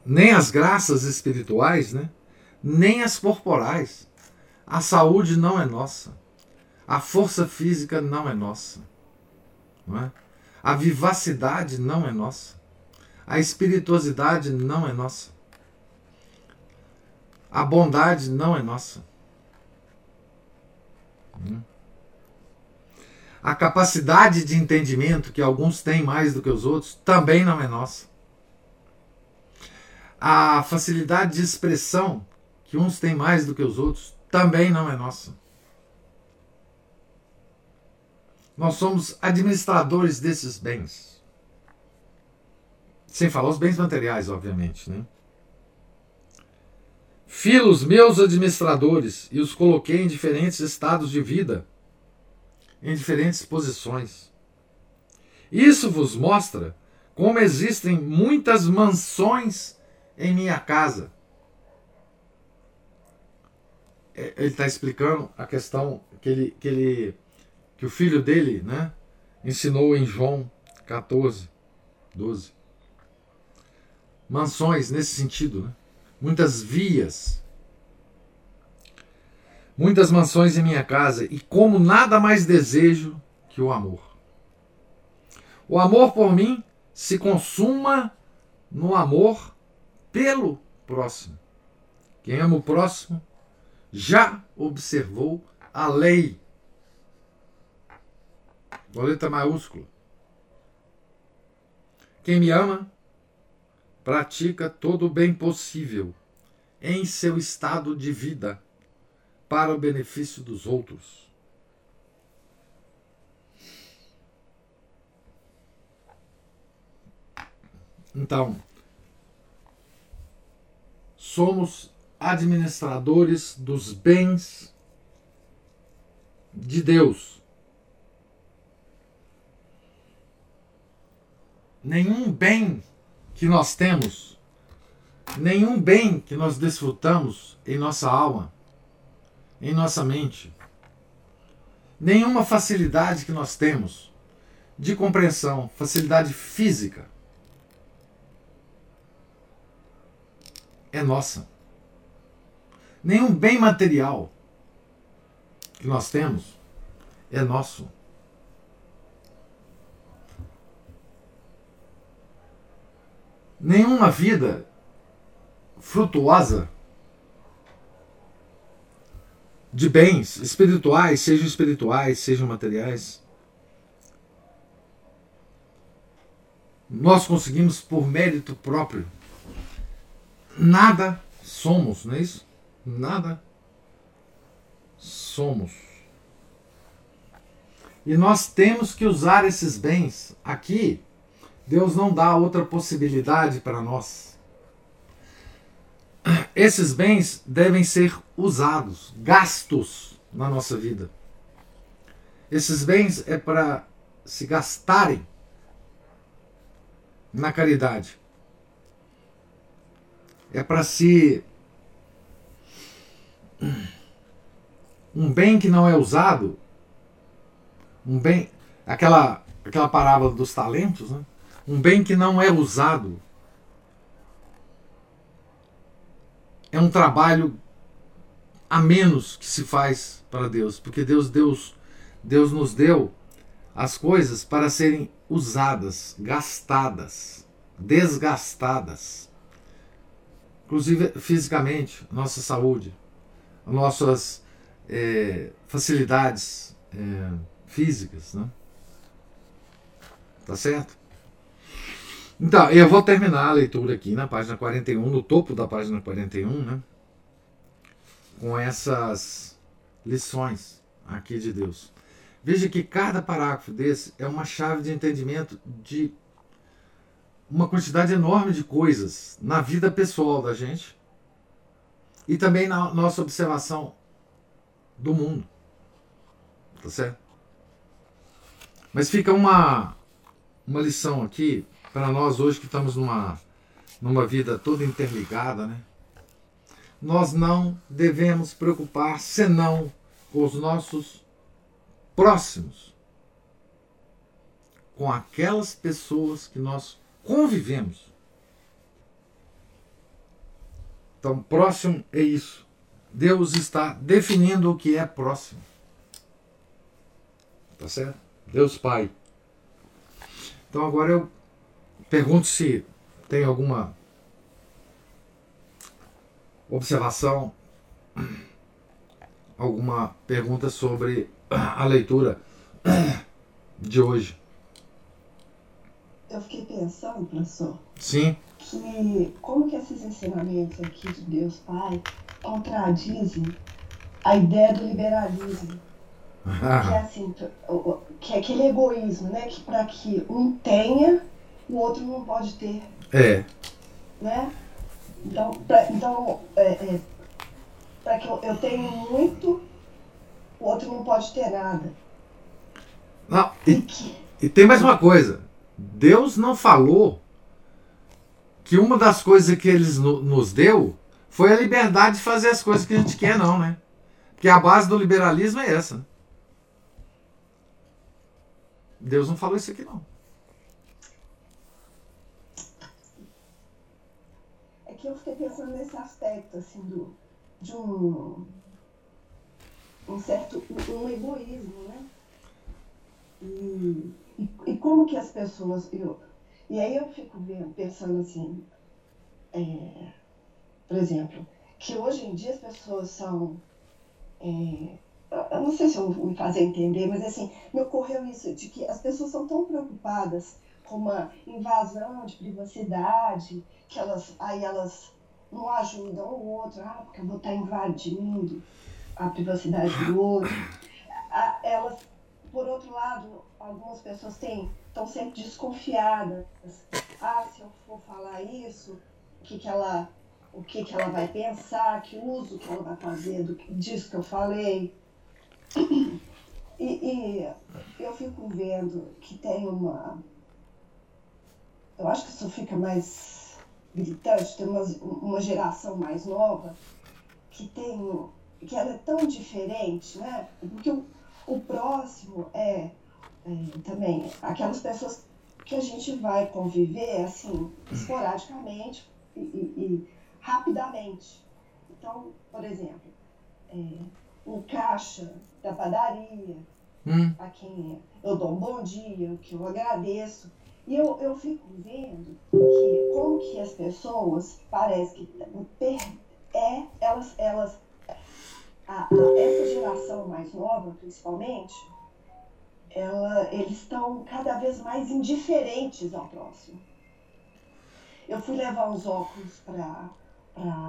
nem as graças espirituais, né? nem as corporais. A saúde não é nossa. A força física não é nossa. Não é? A vivacidade não é nossa. A espirituosidade não é nossa. A bondade não é nossa. Hum. A capacidade de entendimento, que alguns têm mais do que os outros, também não é nossa. A facilidade de expressão, que uns têm mais do que os outros, também não é nossa. Nós somos administradores desses bens. Sem falar os bens materiais, obviamente, né? Filos meus administradores e os coloquei em diferentes estados de vida, em diferentes posições. Isso vos mostra como existem muitas mansões em minha casa. É, ele está explicando a questão que ele, que ele que o filho dele né, ensinou em João 14, 12. Mansões nesse sentido, né? muitas vias, muitas mansões em minha casa, e como nada mais desejo que o amor. O amor por mim se consuma no amor pelo próximo. Quem ama o próximo já observou a lei. Boleta maiúscula. Quem me ama pratica todo o bem possível em seu estado de vida para o benefício dos outros. Então, somos administradores dos bens de Deus. Nenhum bem que nós temos, nenhum bem que nós desfrutamos em nossa alma, em nossa mente, nenhuma facilidade que nós temos de compreensão, facilidade física, é nossa. Nenhum bem material que nós temos é nosso. nenhuma vida frutuosa de bens espirituais, sejam espirituais, sejam materiais, nós conseguimos por mérito próprio. Nada somos, não é isso? Nada somos. E nós temos que usar esses bens aqui Deus não dá outra possibilidade para nós. Esses bens devem ser usados, gastos na nossa vida. Esses bens é para se gastarem na caridade. É para se um bem que não é usado, um bem, aquela aquela parábola dos talentos, né? Um bem que não é usado é um trabalho a menos que se faz para Deus, porque Deus Deus Deus nos deu as coisas para serem usadas, gastadas, desgastadas. Inclusive fisicamente, nossa saúde, nossas é, facilidades é, físicas. Né? Tá certo? Então, eu vou terminar a leitura aqui na página 41, no topo da página 41, né? Com essas lições aqui de Deus. Veja que cada parágrafo desse é uma chave de entendimento de uma quantidade enorme de coisas na vida pessoal da gente e também na nossa observação do mundo. Tá certo? Mas fica uma, uma lição aqui para nós hoje que estamos numa, numa vida toda interligada, né? Nós não devemos preocupar senão com os nossos próximos, com aquelas pessoas que nós convivemos. Então, próximo é isso. Deus está definindo o que é próximo. Tá certo? Deus Pai. Então agora eu pergunto se tem alguma observação, alguma pergunta sobre a leitura de hoje. Eu fiquei pensando, professor. Sim. Que como que esses ensinamentos aqui de Deus Pai contradizem a ideia do liberalismo. Ah. Que é assim, que é aquele egoísmo, né? Que para que um tenha, o outro não pode ter. É. Né? Então, pra, então é, é, para que eu, eu tenha muito, o outro não pode ter nada. Não, e, e, que... e tem mais uma coisa. Deus não falou que uma das coisas que ele nos deu foi a liberdade de fazer as coisas que a gente quer, não, né? Porque a base do liberalismo é essa. Deus não falou isso aqui, não. É que eu fiquei pensando nesse aspecto, assim, do, de um, um certo um egoísmo, né? E, e, e, como que as pessoas. Eu, e aí eu fico pensando assim, é, por exemplo, que hoje em dia as pessoas são. É, eu não sei se eu me fazer entender, mas assim, me ocorreu isso, de que as pessoas são tão preocupadas com uma invasão de privacidade, que elas aí elas não ajudam o outro, ah, porque eu vou estar invadindo a privacidade do outro. Elas por outro lado, algumas pessoas têm, estão sempre desconfiadas. Ah, se eu for falar isso, o que, que ela o que, que ela vai pensar, que uso que ela vai fazer do, disso que eu falei. E, e eu fico vendo que tem uma. Eu acho que isso fica mais gritante, tem uma, uma geração mais nova que tem. que ela é tão diferente, né? Porque o, o próximo é, é, também aquelas pessoas que a gente vai conviver assim, esporadicamente e, e, e rapidamente. Então, por exemplo, é, um caixa da padaria, hum. a quem eu dou um bom dia, que eu agradeço. E eu, eu fico vendo que como que as pessoas parece que é, elas, elas a, a, essa geração mais nova, principalmente, ela, eles estão cada vez mais indiferentes ao próximo. Eu fui levar os óculos para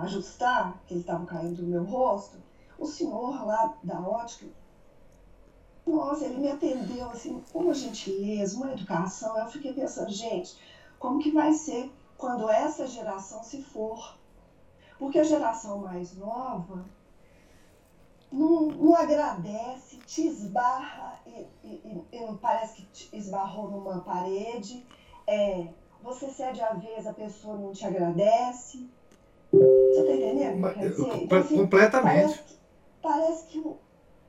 ajustar, que eles estavam caindo do meu rosto. O senhor lá da ótica, nossa, ele me atendeu assim, com uma gentileza, uma educação. Eu fiquei pensando, gente, como que vai ser quando essa geração se for? Porque a geração mais nova não, não agradece, te esbarra e, e, e, parece que te esbarrou numa parede, é, você cede a vez, a pessoa não te agradece. Você tá entendendo? Dizer, eu- então, assim, completamente. Parece que, parece, que, o-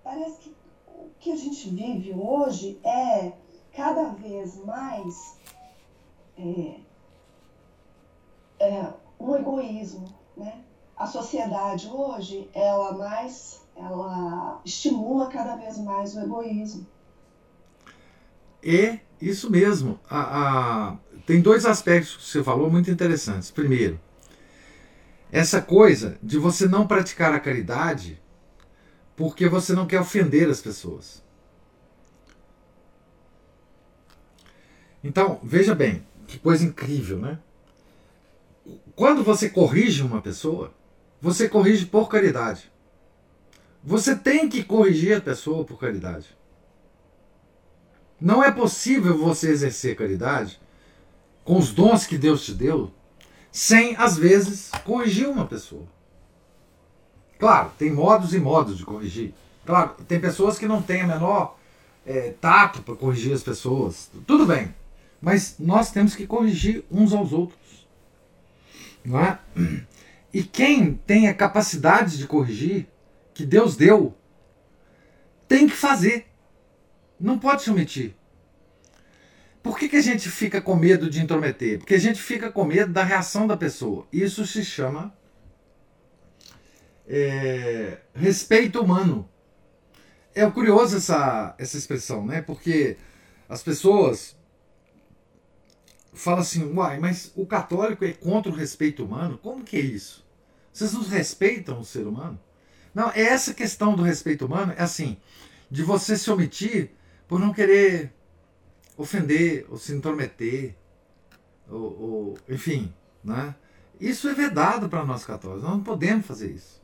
parece que o que a gente vive hoje é cada vez mais é, é, um egoísmo, né? A sociedade hoje, ela mais, ela estimula cada vez mais o egoísmo. É isso mesmo. A, a- tem dois aspectos que você falou muito interessantes. Primeiro, essa coisa de você não praticar a caridade porque você não quer ofender as pessoas. Então, veja bem, que coisa incrível, né? Quando você corrige uma pessoa, você corrige por caridade. Você tem que corrigir a pessoa por caridade. Não é possível você exercer caridade com os dons que Deus te deu sem, às vezes, corrigir uma pessoa. Claro, tem modos e modos de corrigir. Claro, tem pessoas que não têm a menor eh, tato para corrigir as pessoas. Tudo bem. Mas nós temos que corrigir uns aos outros. Não é? E quem tem a capacidade de corrigir, que Deus deu, tem que fazer. Não pode se omitir. Por que, que a gente fica com medo de intrometer? Porque a gente fica com medo da reação da pessoa. Isso se chama é, respeito humano. É curioso essa, essa expressão, né? Porque as pessoas falam assim, uai, mas o católico é contra o respeito humano? Como que é isso? Vocês não respeitam o ser humano? Não, é essa questão do respeito humano, é assim, de você se omitir por não querer ofender ou se intrometer, ou, ou enfim, né? Isso é vedado para nós católicos, nós não podemos fazer isso.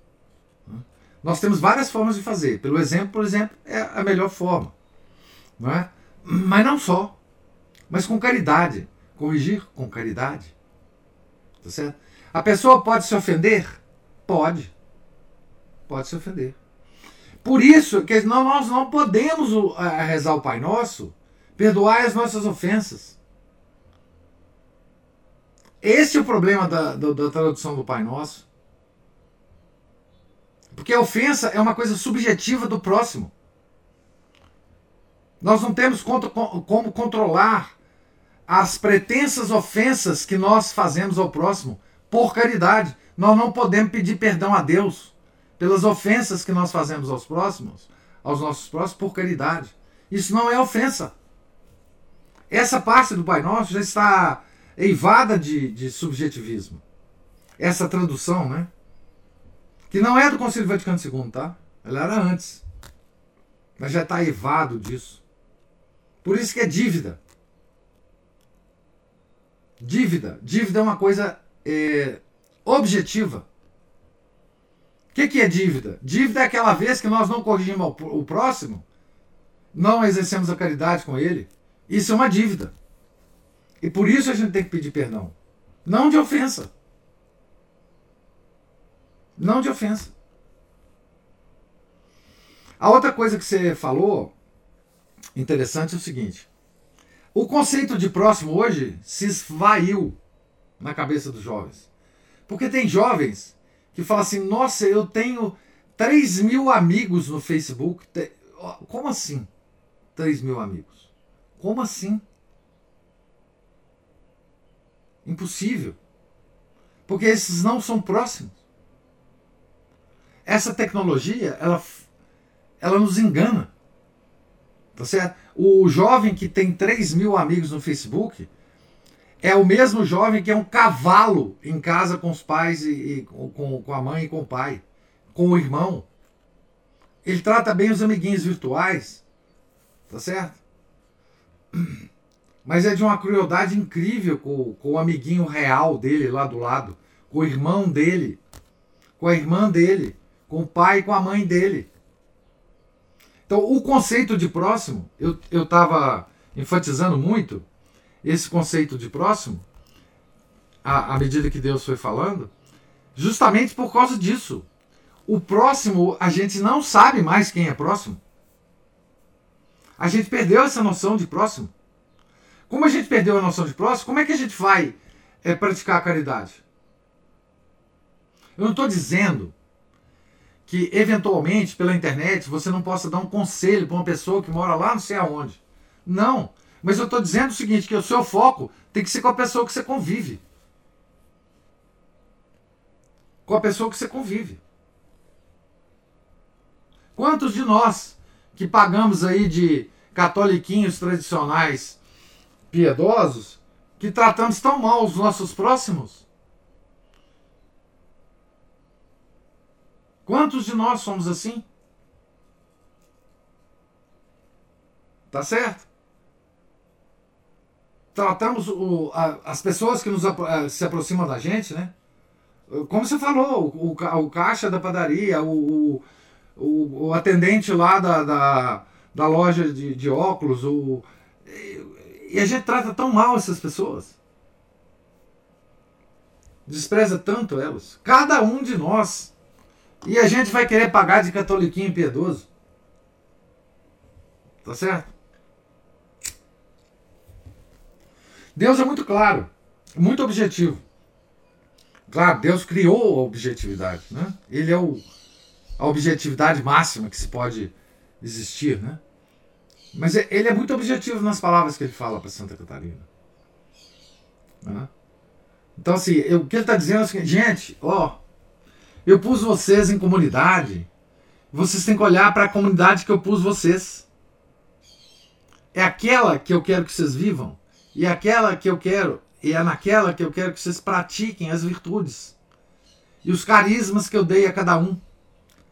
né? Nós temos várias formas de fazer. Pelo exemplo, por exemplo, é a melhor forma. Não é? Mas não só. Mas com caridade. Corrigir com caridade. Tá certo? A pessoa pode se ofender? Pode. Pode se ofender. Por isso que nós não podemos rezar o Pai Nosso, perdoar as nossas ofensas. Esse é o problema da, da, da tradução do Pai Nosso. Porque a ofensa é uma coisa subjetiva do próximo. Nós não temos contra- co- como controlar as pretensas ofensas que nós fazemos ao próximo por caridade. Nós não podemos pedir perdão a Deus pelas ofensas que nós fazemos aos próximos, aos nossos próximos, por caridade. Isso não é ofensa. Essa parte do Pai Nosso já está eivada de, de subjetivismo. Essa tradução, né? Que não é do Concílio Vaticano II, tá? Ela era antes. Mas já está eivado disso. Por isso que é dívida. Dívida. Dívida é uma coisa é, objetiva. Que, que é dívida? Dívida é aquela vez que nós não corrigimos o próximo, não exercemos a caridade com ele. Isso é uma dívida. E por isso a gente tem que pedir perdão. Não de ofensa. Não de ofensa. A outra coisa que você falou, interessante, é o seguinte. O conceito de próximo hoje se esvaiu na cabeça dos jovens. Porque tem jovens que falam assim: nossa, eu tenho 3 mil amigos no Facebook. Como assim? 3 mil amigos? Como assim? Impossível. Porque esses não são próximos. Essa tecnologia, ela, ela nos engana. Tá certo? O jovem que tem 3 mil amigos no Facebook é o mesmo jovem que é um cavalo em casa com os pais e, e com, com a mãe e com o pai, com o irmão. Ele trata bem os amiguinhos virtuais, tá certo? Mas é de uma crueldade incrível com, com o amiguinho real dele lá do lado, com o irmão dele, com a irmã dele, com o pai e com a mãe dele. Então, o conceito de próximo, eu estava enfatizando muito esse conceito de próximo, à, à medida que Deus foi falando, justamente por causa disso. O próximo, a gente não sabe mais quem é próximo. A gente perdeu essa noção de próximo. Como a gente perdeu a noção de próximo, como é que a gente vai é, praticar a caridade? Eu não estou dizendo que, eventualmente, pela internet, você não possa dar um conselho para uma pessoa que mora lá não sei aonde. Não. Mas eu estou dizendo o seguinte, que o seu foco tem que ser com a pessoa que você convive. Com a pessoa que você convive. Quantos de nós que pagamos aí de catoliquinhos tradicionais piedosos que tratamos tão mal os nossos próximos? Quantos de nós somos assim? Tá certo? Tratamos o, a, as pessoas que nos, a, se aproximam da gente, né? Como você falou, o, o, caixa da padaria, o, o, atendente lá da, da, da loja de, de óculos, o, e a gente trata tão mal essas pessoas. Despreza tanto elas. Cada um de nós. E a gente vai querer pagar de catoliquinho piedoso. Tá certo? Deus é muito claro, muito objetivo. Claro, Deus criou a objetividade, né? Ele é o, a objetividade máxima que se pode existir, né? Mas é, ele é muito objetivo nas palavras que ele fala para Santa Catarina. Né? Então, assim, eu, o que ele está dizendo é o seguinte, gente, ó, eu pus vocês em comunidade, vocês têm que olhar para a comunidade que eu pus vocês. É aquela que eu quero que vocês vivam, e aquela que eu quero, e é naquela que eu quero que vocês pratiquem as virtudes e os carismas que eu dei a cada um.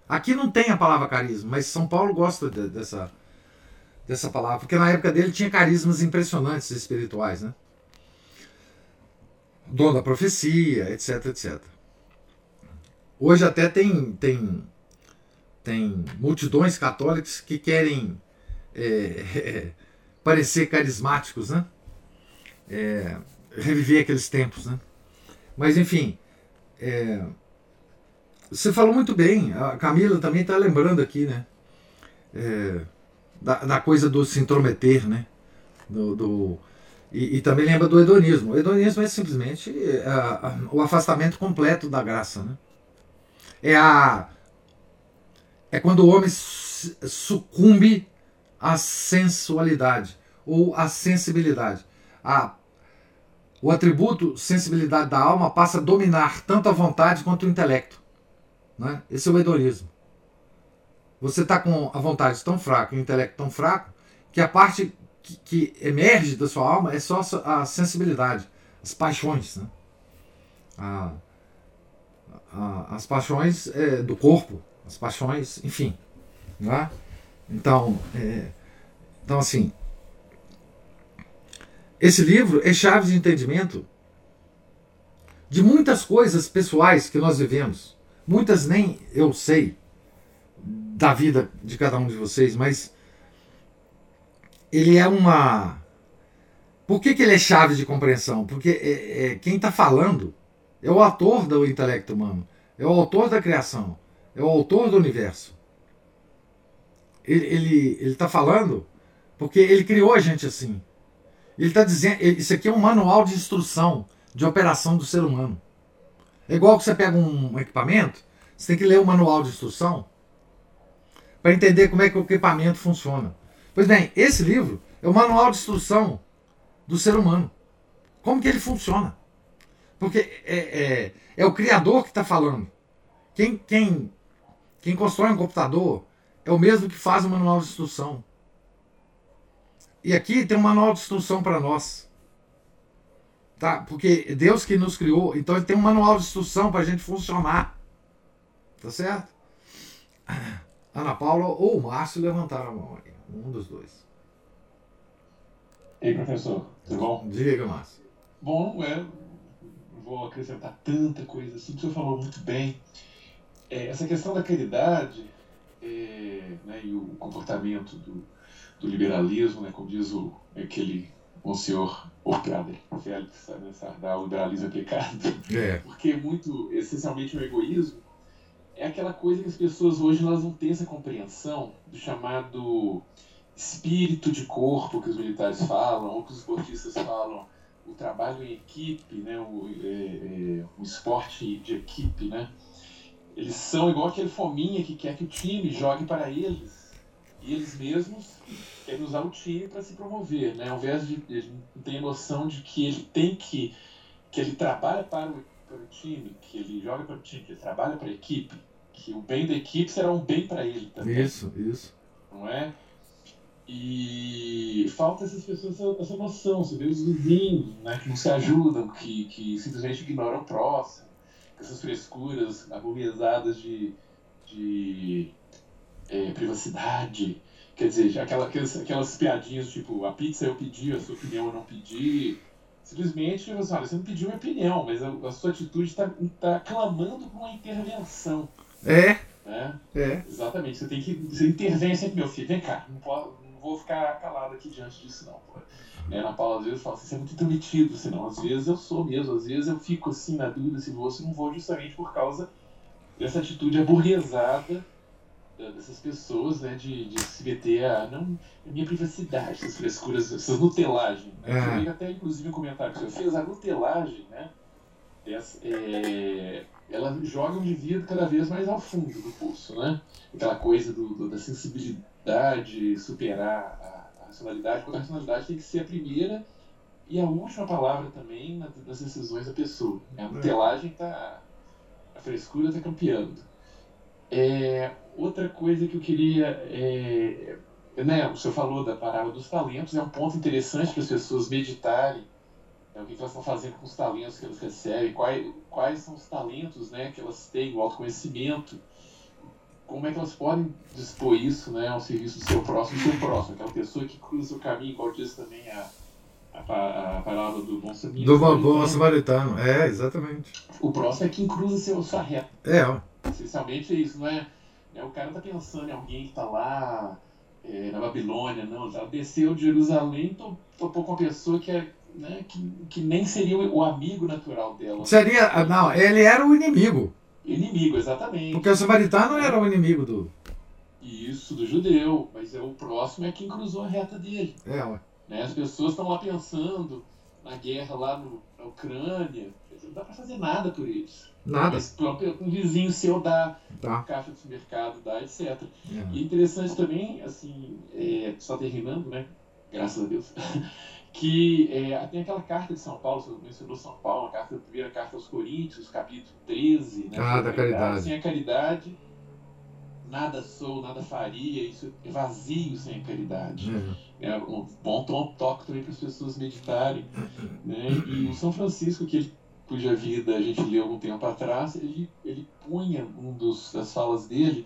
Aqui não tem a palavra carisma, mas São Paulo gosta de, dessa, dessa palavra, porque na época dele tinha carismas impressionantes espirituais, né? Dom da profecia, etc, etc. Hoje até tem, tem, tem multidões católicas que querem é, é, parecer carismáticos, né? É, reviver aqueles tempos, né? Mas enfim, é, você falou muito bem, a Camila também está lembrando aqui, né? É, da, da, coisa do se intrometer, né? Do, do e, e, também lembra do hedonismo. O hedonismo é simplesmente é, a, o afastamento completo da graça, né? É a é quando o homem sucumbe à sensualidade ou à sensibilidade. A, o atributo sensibilidade da alma passa a dominar tanto a vontade quanto o intelecto. Né? Esse é o hedonismo. Você está com a vontade tão fraca, o intelecto tão fraco, que a parte que, que, emerge da sua alma é só a sensibilidade, as paixões. Né? A, a, as paixões é, do corpo, as paixões, enfim. Né? Então, é, então, assim, esse livro é chave de entendimento de muitas coisas pessoais que nós vivemos. Muitas nem eu sei da vida de cada um de vocês, mas ele é uma. Por que, que ele é chave de compreensão? Porque é, é, quem está falando é o autor do intelecto humano, é o autor da criação, é o autor do universo. Ele está falando porque ele criou a gente assim. Ele está dizendo, isso aqui é um manual de instrução de operação do ser humano. É igual que você pega um equipamento, você tem que ler o manual de instrução para entender como é que o equipamento funciona. Pois bem, esse livro é o manual de instrução do ser humano. Como que ele funciona? Porque é, é, é o criador que está falando. Quem, quem, quem constrói um computador é o mesmo que faz o manual de instrução. E aqui tem um manual de instrução para nós. Tá? Porque Deus que nos criou, então ele tem um manual de instrução para a gente funcionar. Tá certo? Ana Paula ou o Márcio levantaram a mão aí. Um dos dois. E aí, professor, tudo bom? Diga, Márcio. Bom, é, vou acrescentar tanta coisa assim, o senhor falou muito bem. É, essa questão da caridade é, né, e o comportamento do, do liberalismo, né, como diz o, aquele senhor Orprader, Félix né, Sardar, o liberalismo aplicado. É. Porque é muito, essencialmente, o egoísmo é aquela coisa que as pessoas hoje elas não têm essa compreensão do chamado espírito de corpo que os militares falam, ou que os esportistas falam, o trabalho em equipe, né, o, é, é, o esporte de equipe, né, eles são igual aquele fominha que quer que o time jogue para eles e eles mesmos querem usar o time para se promover, né, ao invés de ele ter noção de que ele tem que que ele trabalha para o, para o time, que ele joga para o time, que ele trabalha para a equipe, que o bem da equipe será um bem para ele também. Isso, isso. Não é? E falta essas pessoas essa, essa noção. Você vê os vizinhos né, que não se ajudam, que, que simplesmente ignoram o próximo, com essas frescuras aborrezadas de, de é, privacidade. Quer dizer, aquela, aquelas, aquelas piadinhas tipo, a pizza eu pedi, a sua opinião eu não pedi. Simplesmente, você, olha, você não pediu minha opinião, mas a, a sua atitude está tá clamando por uma intervenção. É. Né? É. Exatamente. Você tem que. Você intervém sempre, meu filho, vem cá, não, pode, não vou ficar calado aqui diante disso, não. Pô. Né? Na Paula, às vezes, fala assim, você é muito intrometido, senão às vezes eu sou mesmo, às vezes eu fico assim na dúvida se vou, se não vou, justamente por causa dessa atitude aburguesada dessas pessoas, né, de, de se meter a não a minha privacidade, essas frescuras, essas nutelagem. Né? É. até inclusive um comentário que você fez, a nutelagem, né? Essa, é, ela joga o indivíduo cada vez mais ao fundo do poço, né? Aquela coisa do, do da sensibilidade, superar a, a racionalidade, porque a racionalidade tem que ser a primeira e a última palavra também nas decisões da pessoa. Né? A nutelagem tá. a frescura está campeando. É, outra coisa que eu queria. É, né, o senhor falou da parábola dos talentos, é um ponto interessante para as pessoas meditarem é, o que, elas estão fazendo com os talentos que elas recebem, quais, quais são os talentos né, que elas têm, o autoconhecimento, como é que elas podem dispor isso né, ao serviço do seu próximo, do seu próximo, aquela pessoa que cruza o caminho, igual diz também a, a, a palavra do bom samaritano. Do bom samaritano, é, exatamente. O próximo é quem cruza seu, sua reta. É. Essencialmente é isso, não é, é o cara tá pensando em alguém que está lá é, na Babilônia, não, já desceu de Jerusalém, topou com uma pessoa que é né, que, que nem seria o amigo natural dela. Seria, não, ele era o inimigo. Inimigo, exatamente. Porque o samaritano era o inimigo do. Isso, do judeu, mas é o próximo é quem cruzou a reta dele. É, ué. Né, as pessoas estão lá pensando na guerra lá no, na Ucrânia, não dá para fazer nada por eles. Nada. Mas um vizinho seu dá, tá. caixa de supermercado dá, etc. É. E interessante também, assim, é, só terminando, né? Graças a Deus. que é, tem aquela carta de São Paulo, você mencionou São Paulo, a, carta, a primeira carta aos Coríntios, capítulo 13, né? Ah, da caridade. Sem a caridade, nada sou, nada faria, isso é vazio sem a caridade. Uhum. É um bom toque também para as pessoas meditarem. Né? E o São Francisco, que ele, cuja vida a gente leu algum tempo atrás, ele, ele punha um dos, das falas dele,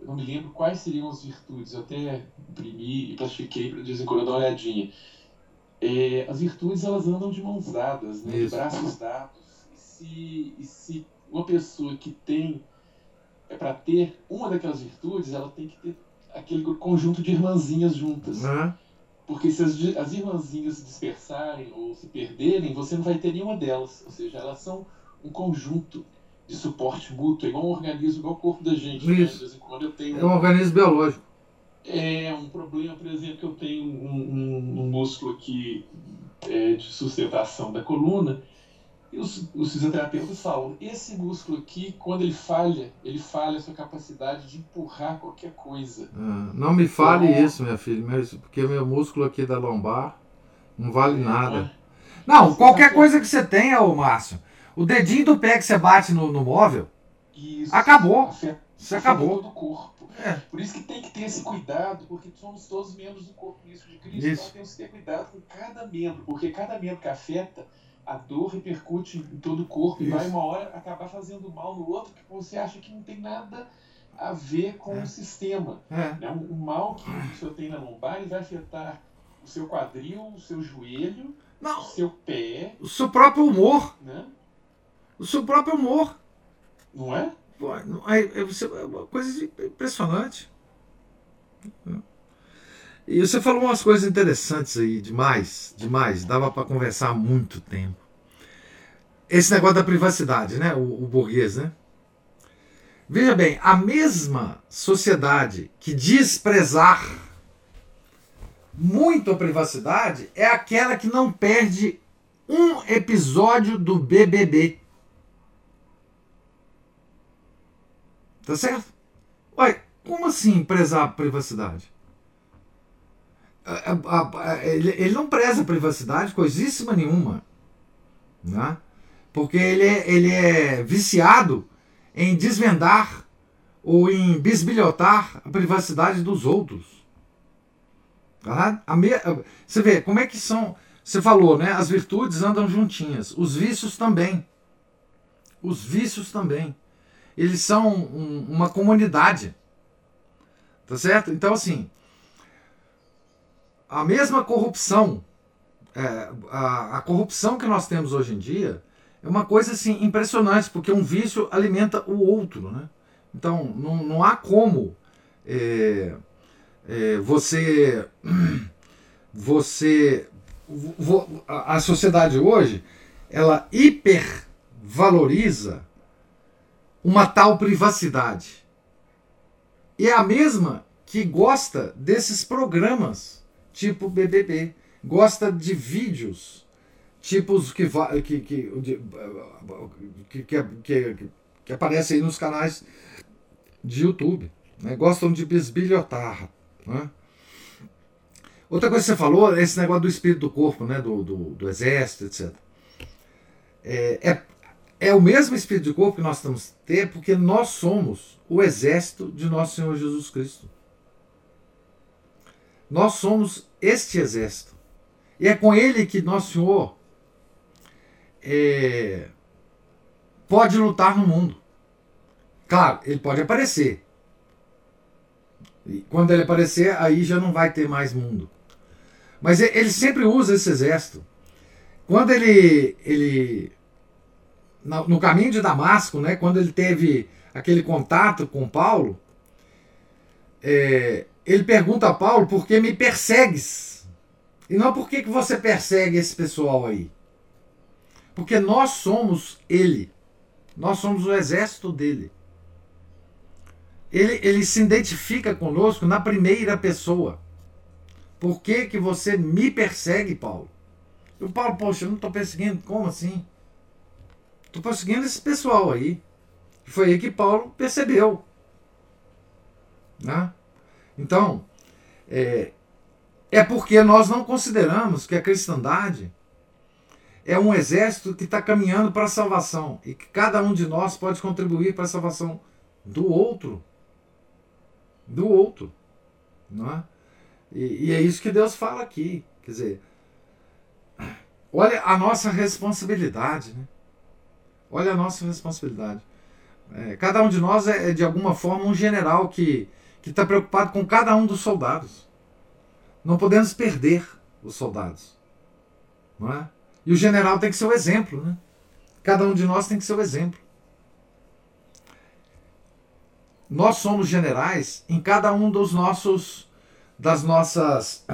eu não me lembro quais seriam as virtudes, eu até imprimi e plastifiquei para de vez em quando dar uma olhadinha é, as virtudes elas andam de mãos dadas, né, de braços dados. E se, e se uma pessoa que tem é para ter uma daquelas virtudes, ela tem que ter aquele conjunto de irmãzinhas juntas. Uhum. Porque se as, as irmãzinhas se dispersarem ou se perderem, você não vai ter nenhuma delas. Ou seja, elas são um conjunto de suporte mútuo, é igual um organismo, igual o corpo da gente. Né? De vez em quando eu tenho é um organismo biológico. É um problema, por exemplo, que eu tenho um, um, um músculo aqui é, de sustentação da coluna, e os, os fisioterapeutas falam, esse músculo aqui, quando ele falha, ele falha a sua capacidade de empurrar qualquer coisa. Ah, não me fale então, isso, minha filha, porque meu músculo aqui da lombar não vale é, nada. Não, não qualquer tá coisa que você tenha, ô Márcio, o dedinho do pé que você bate no, no móvel, isso, acabou. Afeta, você acabou. Todo o corpo. É. Por isso que tem que ter esse cuidado, porque somos todos membros do corpo de Cristo. Isso. Então temos que ter cuidado com cada membro, porque cada membro que afeta, a dor repercute em todo o corpo isso. e vai uma hora acabar fazendo mal no outro que você acha que não tem nada a ver com é. o sistema. É. Né? O mal que o senhor tem na lombar ele vai afetar o seu quadril, o seu joelho, não. o seu pé. O seu próprio humor. Né? O seu próprio humor. Não é? É, é uma coisa impressionante. E você falou umas coisas interessantes aí, demais, demais. Dava para conversar há muito tempo. Esse negócio da privacidade, né? O, o burguês, né? Veja bem, a mesma sociedade que diz prezar muito a privacidade é aquela que não perde um episódio do BBB. Tá certo? Ué, como assim prezar a privacidade? Ele não preza a privacidade coisíssima nenhuma. Né? Porque ele é, ele é viciado em desvendar ou em bisbilhotar a privacidade dos outros. Tá? Você vê como é que são. Você falou, né? As virtudes andam juntinhas. Os vícios também. Os vícios também. Eles são um, uma comunidade. Tá certo? Então, assim, a mesma corrupção, é, a, a corrupção que nós temos hoje em dia é uma coisa assim impressionante, porque um vício alimenta o outro. Né? Então, não, não há como é, é, você. você a sociedade hoje ela hipervaloriza uma tal privacidade. E é a mesma que gosta desses programas, tipo BBB, gosta de vídeos, tipos que, que, que, que, que, aparecem aí nos canais de YouTube. Né? Gostam de bisbilhotar. Né? Outra coisa que você falou é esse negócio do espírito do corpo, né? do, do, do exército, etc. É, é, é o mesmo espírito de corpo que nós temos que ter, porque nós somos o exército de nosso Senhor Jesus Cristo. Nós somos este exército. E é com ele que nosso Senhor é, pode lutar no mundo. Claro, ele pode aparecer. E quando ele aparecer, aí já não vai ter mais mundo. Mas ele sempre usa esse exército. Quando ele, ele no caminho de Damasco, né, quando ele teve aquele contato com Paulo, é, ele pergunta a Paulo por que me persegues? E não por que, que você persegue esse pessoal aí. Porque nós somos ele. Nós somos o exército dele. Ele, ele se identifica conosco na primeira pessoa. Por que, que você me persegue, Paulo? E o Paulo, poxa, eu não estou perseguindo. Como assim? Estou perseguindo esse pessoal aí. Foi aí que Paulo percebeu. Né? Então, é, é porque nós não consideramos que a cristandade é um exército que está caminhando para a salvação e que cada um de nós pode contribuir para a salvação do outro. Do outro. Não é? E, e é isso que Deus fala aqui. Quer dizer, olha a nossa responsabilidade. Né? Olha a nossa responsabilidade. É, cada um de nós é, é, de alguma forma, um general que está preocupado com cada um dos soldados. Não podemos perder os soldados. Não é? E o general tem que ser o exemplo. Né? Cada um de nós tem que ser o exemplo. Nós somos generais em cada um dos nossos das nossas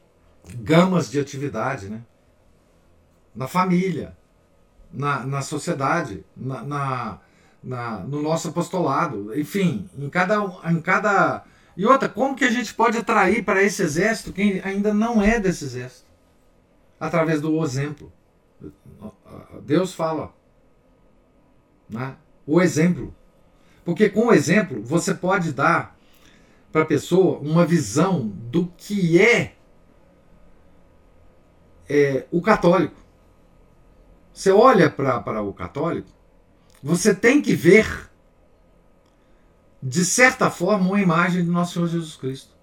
gamas de atividade, né? Na família, na, na sociedade, na, na, na, no nosso apostolado, enfim, em cada, em cada. E outra, como que a gente pode atrair para esse exército quem ainda não é desse exército? Através do exemplo. Deus fala. Né? O exemplo. Porque com o exemplo você pode dar para a pessoa uma visão do que é, é o católico. Você olha para o católico, você tem que ver, de certa forma, uma imagem do nosso Senhor Jesus Cristo.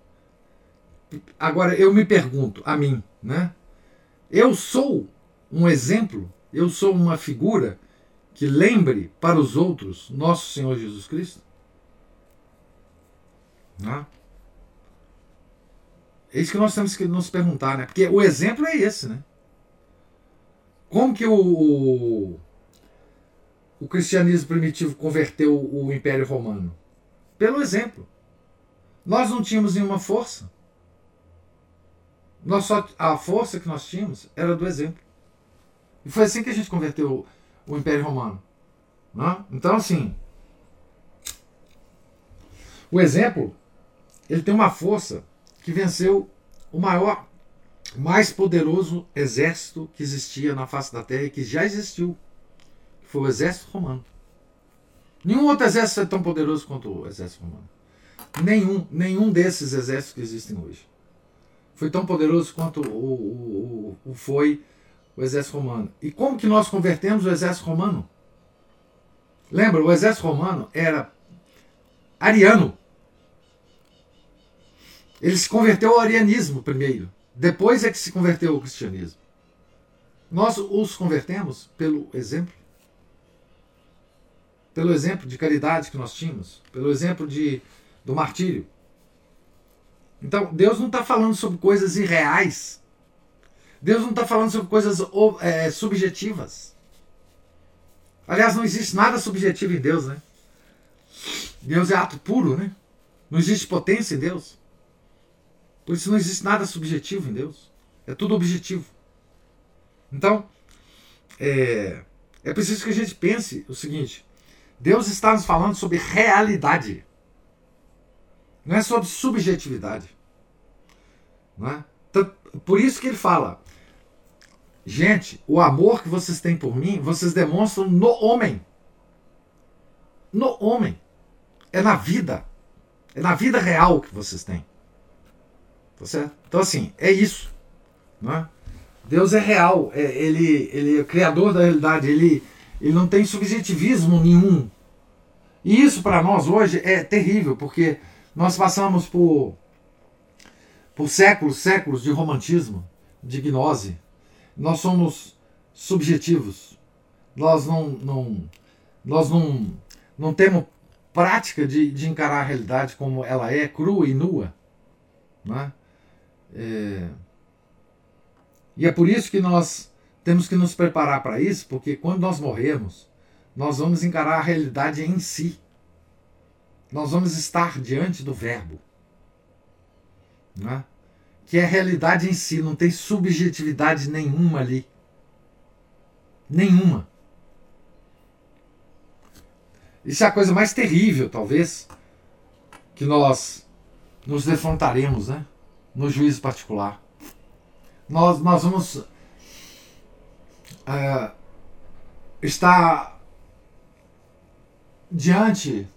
Agora, eu me pergunto, a mim, né? Eu sou um exemplo, eu sou uma figura que lembre para os outros nosso Senhor Jesus Cristo? Né? É isso que nós temos que nos perguntar, né? Porque o exemplo é esse, né? Como que o, o, cristianismo primitivo converteu o Império Romano? Pelo exemplo. Nós não tínhamos nenhuma força. Nós só, a força que nós tínhamos era do exemplo. E foi assim que a gente converteu o, o Império Romano. Né? Então, assim, o exemplo ele tem uma força que venceu o maior, mais poderoso exército que existia na face da terra e que já existiu. Foi o exército romano. Nenhum outro exército é tão poderoso quanto o exército romano. Nenhum, nenhum desses exércitos que existem hoje. Foi tão poderoso quanto o, o, o, o foi o exército romano. E como que nós convertemos o exército romano? Lembra, o exército romano era ariano. Ele se converteu ao arianismo primeiro. Depois é que se converteu ao cristianismo. Nós os convertemos pelo exemplo. Pelo exemplo de caridade que nós tínhamos. Pelo exemplo de, do martírio. Então, Deus não está falando sobre coisas irreais. Deus não está falando sobre coisas é, subjetivas. Aliás, não existe nada subjetivo em Deus, né? Deus é ato puro, né? Não existe potência em Deus. Por isso não existe nada subjetivo em Deus. É tudo objetivo. Então, é, é preciso que a gente pense o seguinte: Deus está nos falando sobre realidade. Não é sobre subjetividade. Não é? Por isso que ele fala: Gente, o amor que vocês têm por mim, vocês demonstram no homem. No homem. É na vida. É na vida real que vocês têm. Tá certo? Então, assim, é isso. Não é? Deus é real. É, ele, ele é o criador da realidade. Ele, ele não tem subjetivismo nenhum. E isso para nós hoje é terrível, porque nós passamos por, por séculos, séculos de romantismo, de gnose, nós somos subjetivos. Nós não, não, nós não, não temos prática de, de encarar a realidade como ela é, crua e nua. Né? É... E é por isso que nós temos que nos preparar para isso, porque quando nós morrermos, nós vamos encarar a realidade em si. Nós vamos estar diante do Verbo. Né? que é a realidade em si, não tem subjetividade nenhuma ali. Nenhuma. Isso é a coisa mais terrível, talvez, que nós nos defrontaremos, né? No juízo particular. Nós, nós vamos uh, estar diante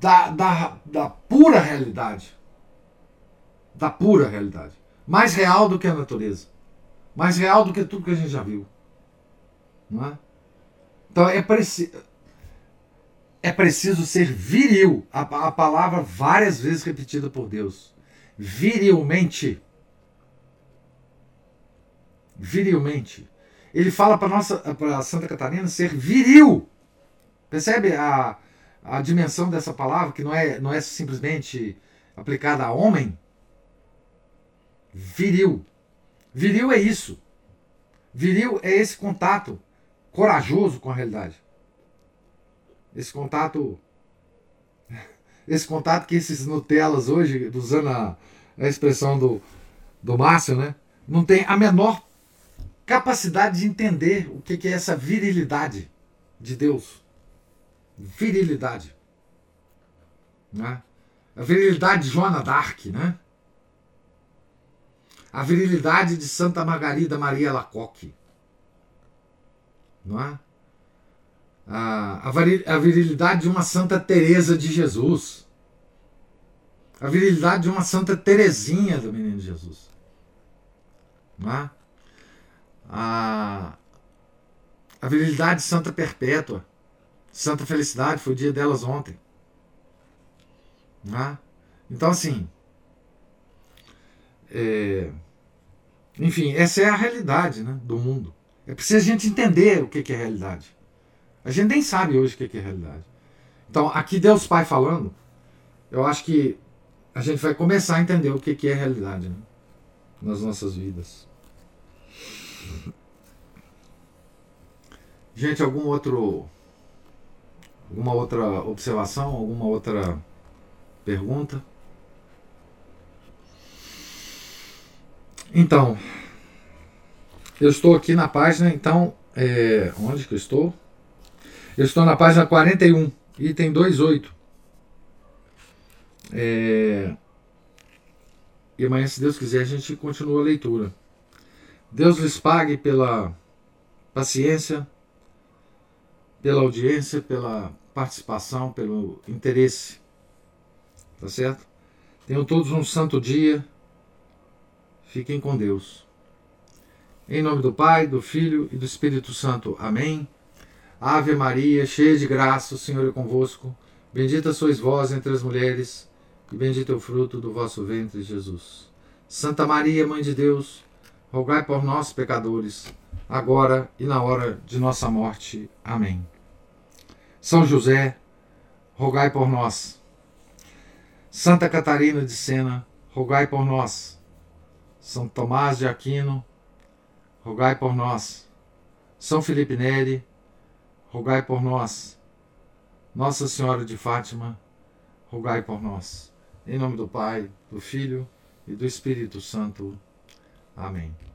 da, da, da pura realidade da pura realidade. Mais real do que a natureza. Mais real do que tudo que a gente já viu. Não é? Então é preciso. É preciso ser viril. A, a palavra várias vezes repetida por Deus. Virilmente. Virilmente. Ele fala para nossa para Santa Catarina ser viril. Percebe a, a dimensão dessa palavra, que não é, não é simplesmente aplicada a homem, viril. Viril é isso. Viril é esse contato corajoso com a realidade. Esse contato. Esse contato que esses Nutellas hoje, usando a, a expressão do, do Márcio, né? Não tem a menor capacidade de entender o que, que é essa virilidade de Deus. Virilidade. Né? A virilidade de Joana Dark, né? a virilidade de Santa Margarida Maria Lacoque. Não é? A, a virilidade de uma Santa Teresa de Jesus. A virilidade de uma Santa Terezinha do Menino Jesus. Não é? A, a virilidade de Santa Perpétua. Santa Felicidade, foi o dia delas ontem. Não é? Então, assim, é, enfim, essa é a realidade né, do mundo. É preciso a gente entender o que é realidade. A gente nem sabe hoje o que é realidade. Então, aqui Deus Pai falando, eu acho que a gente vai começar a entender o que é realidade né, nas nossas vidas. Gente, algum outro. Alguma outra observação? Alguma outra pergunta? Então, eu estou aqui na página, então, é, onde que eu estou? Eu estou na página 41, item 28. É, e amanhã, se Deus quiser, a gente continua a leitura. Deus lhes pague pela paciência, pela audiência, pela participação, pelo interesse. Tá certo? Tenham todos um santo dia. Fiquem com Deus. Em nome do Pai, do Filho e do Espírito Santo. Amém. Ave Maria, cheia de graça, o Senhor é convosco. Bendita sois vós entre as mulheres, e bendito é o fruto do vosso ventre, Jesus. Santa Maria, Mãe de Deus, rogai por nós, pecadores, agora e na hora de nossa morte. Amém. São José, rogai por nós. Santa Catarina de Sena, rogai por nós. São Tomás de Aquino, rogai por nós. São Felipe Neri, rogai por nós. Nossa Senhora de Fátima, rogai por nós. Em nome do Pai, do Filho e do Espírito Santo. Amém.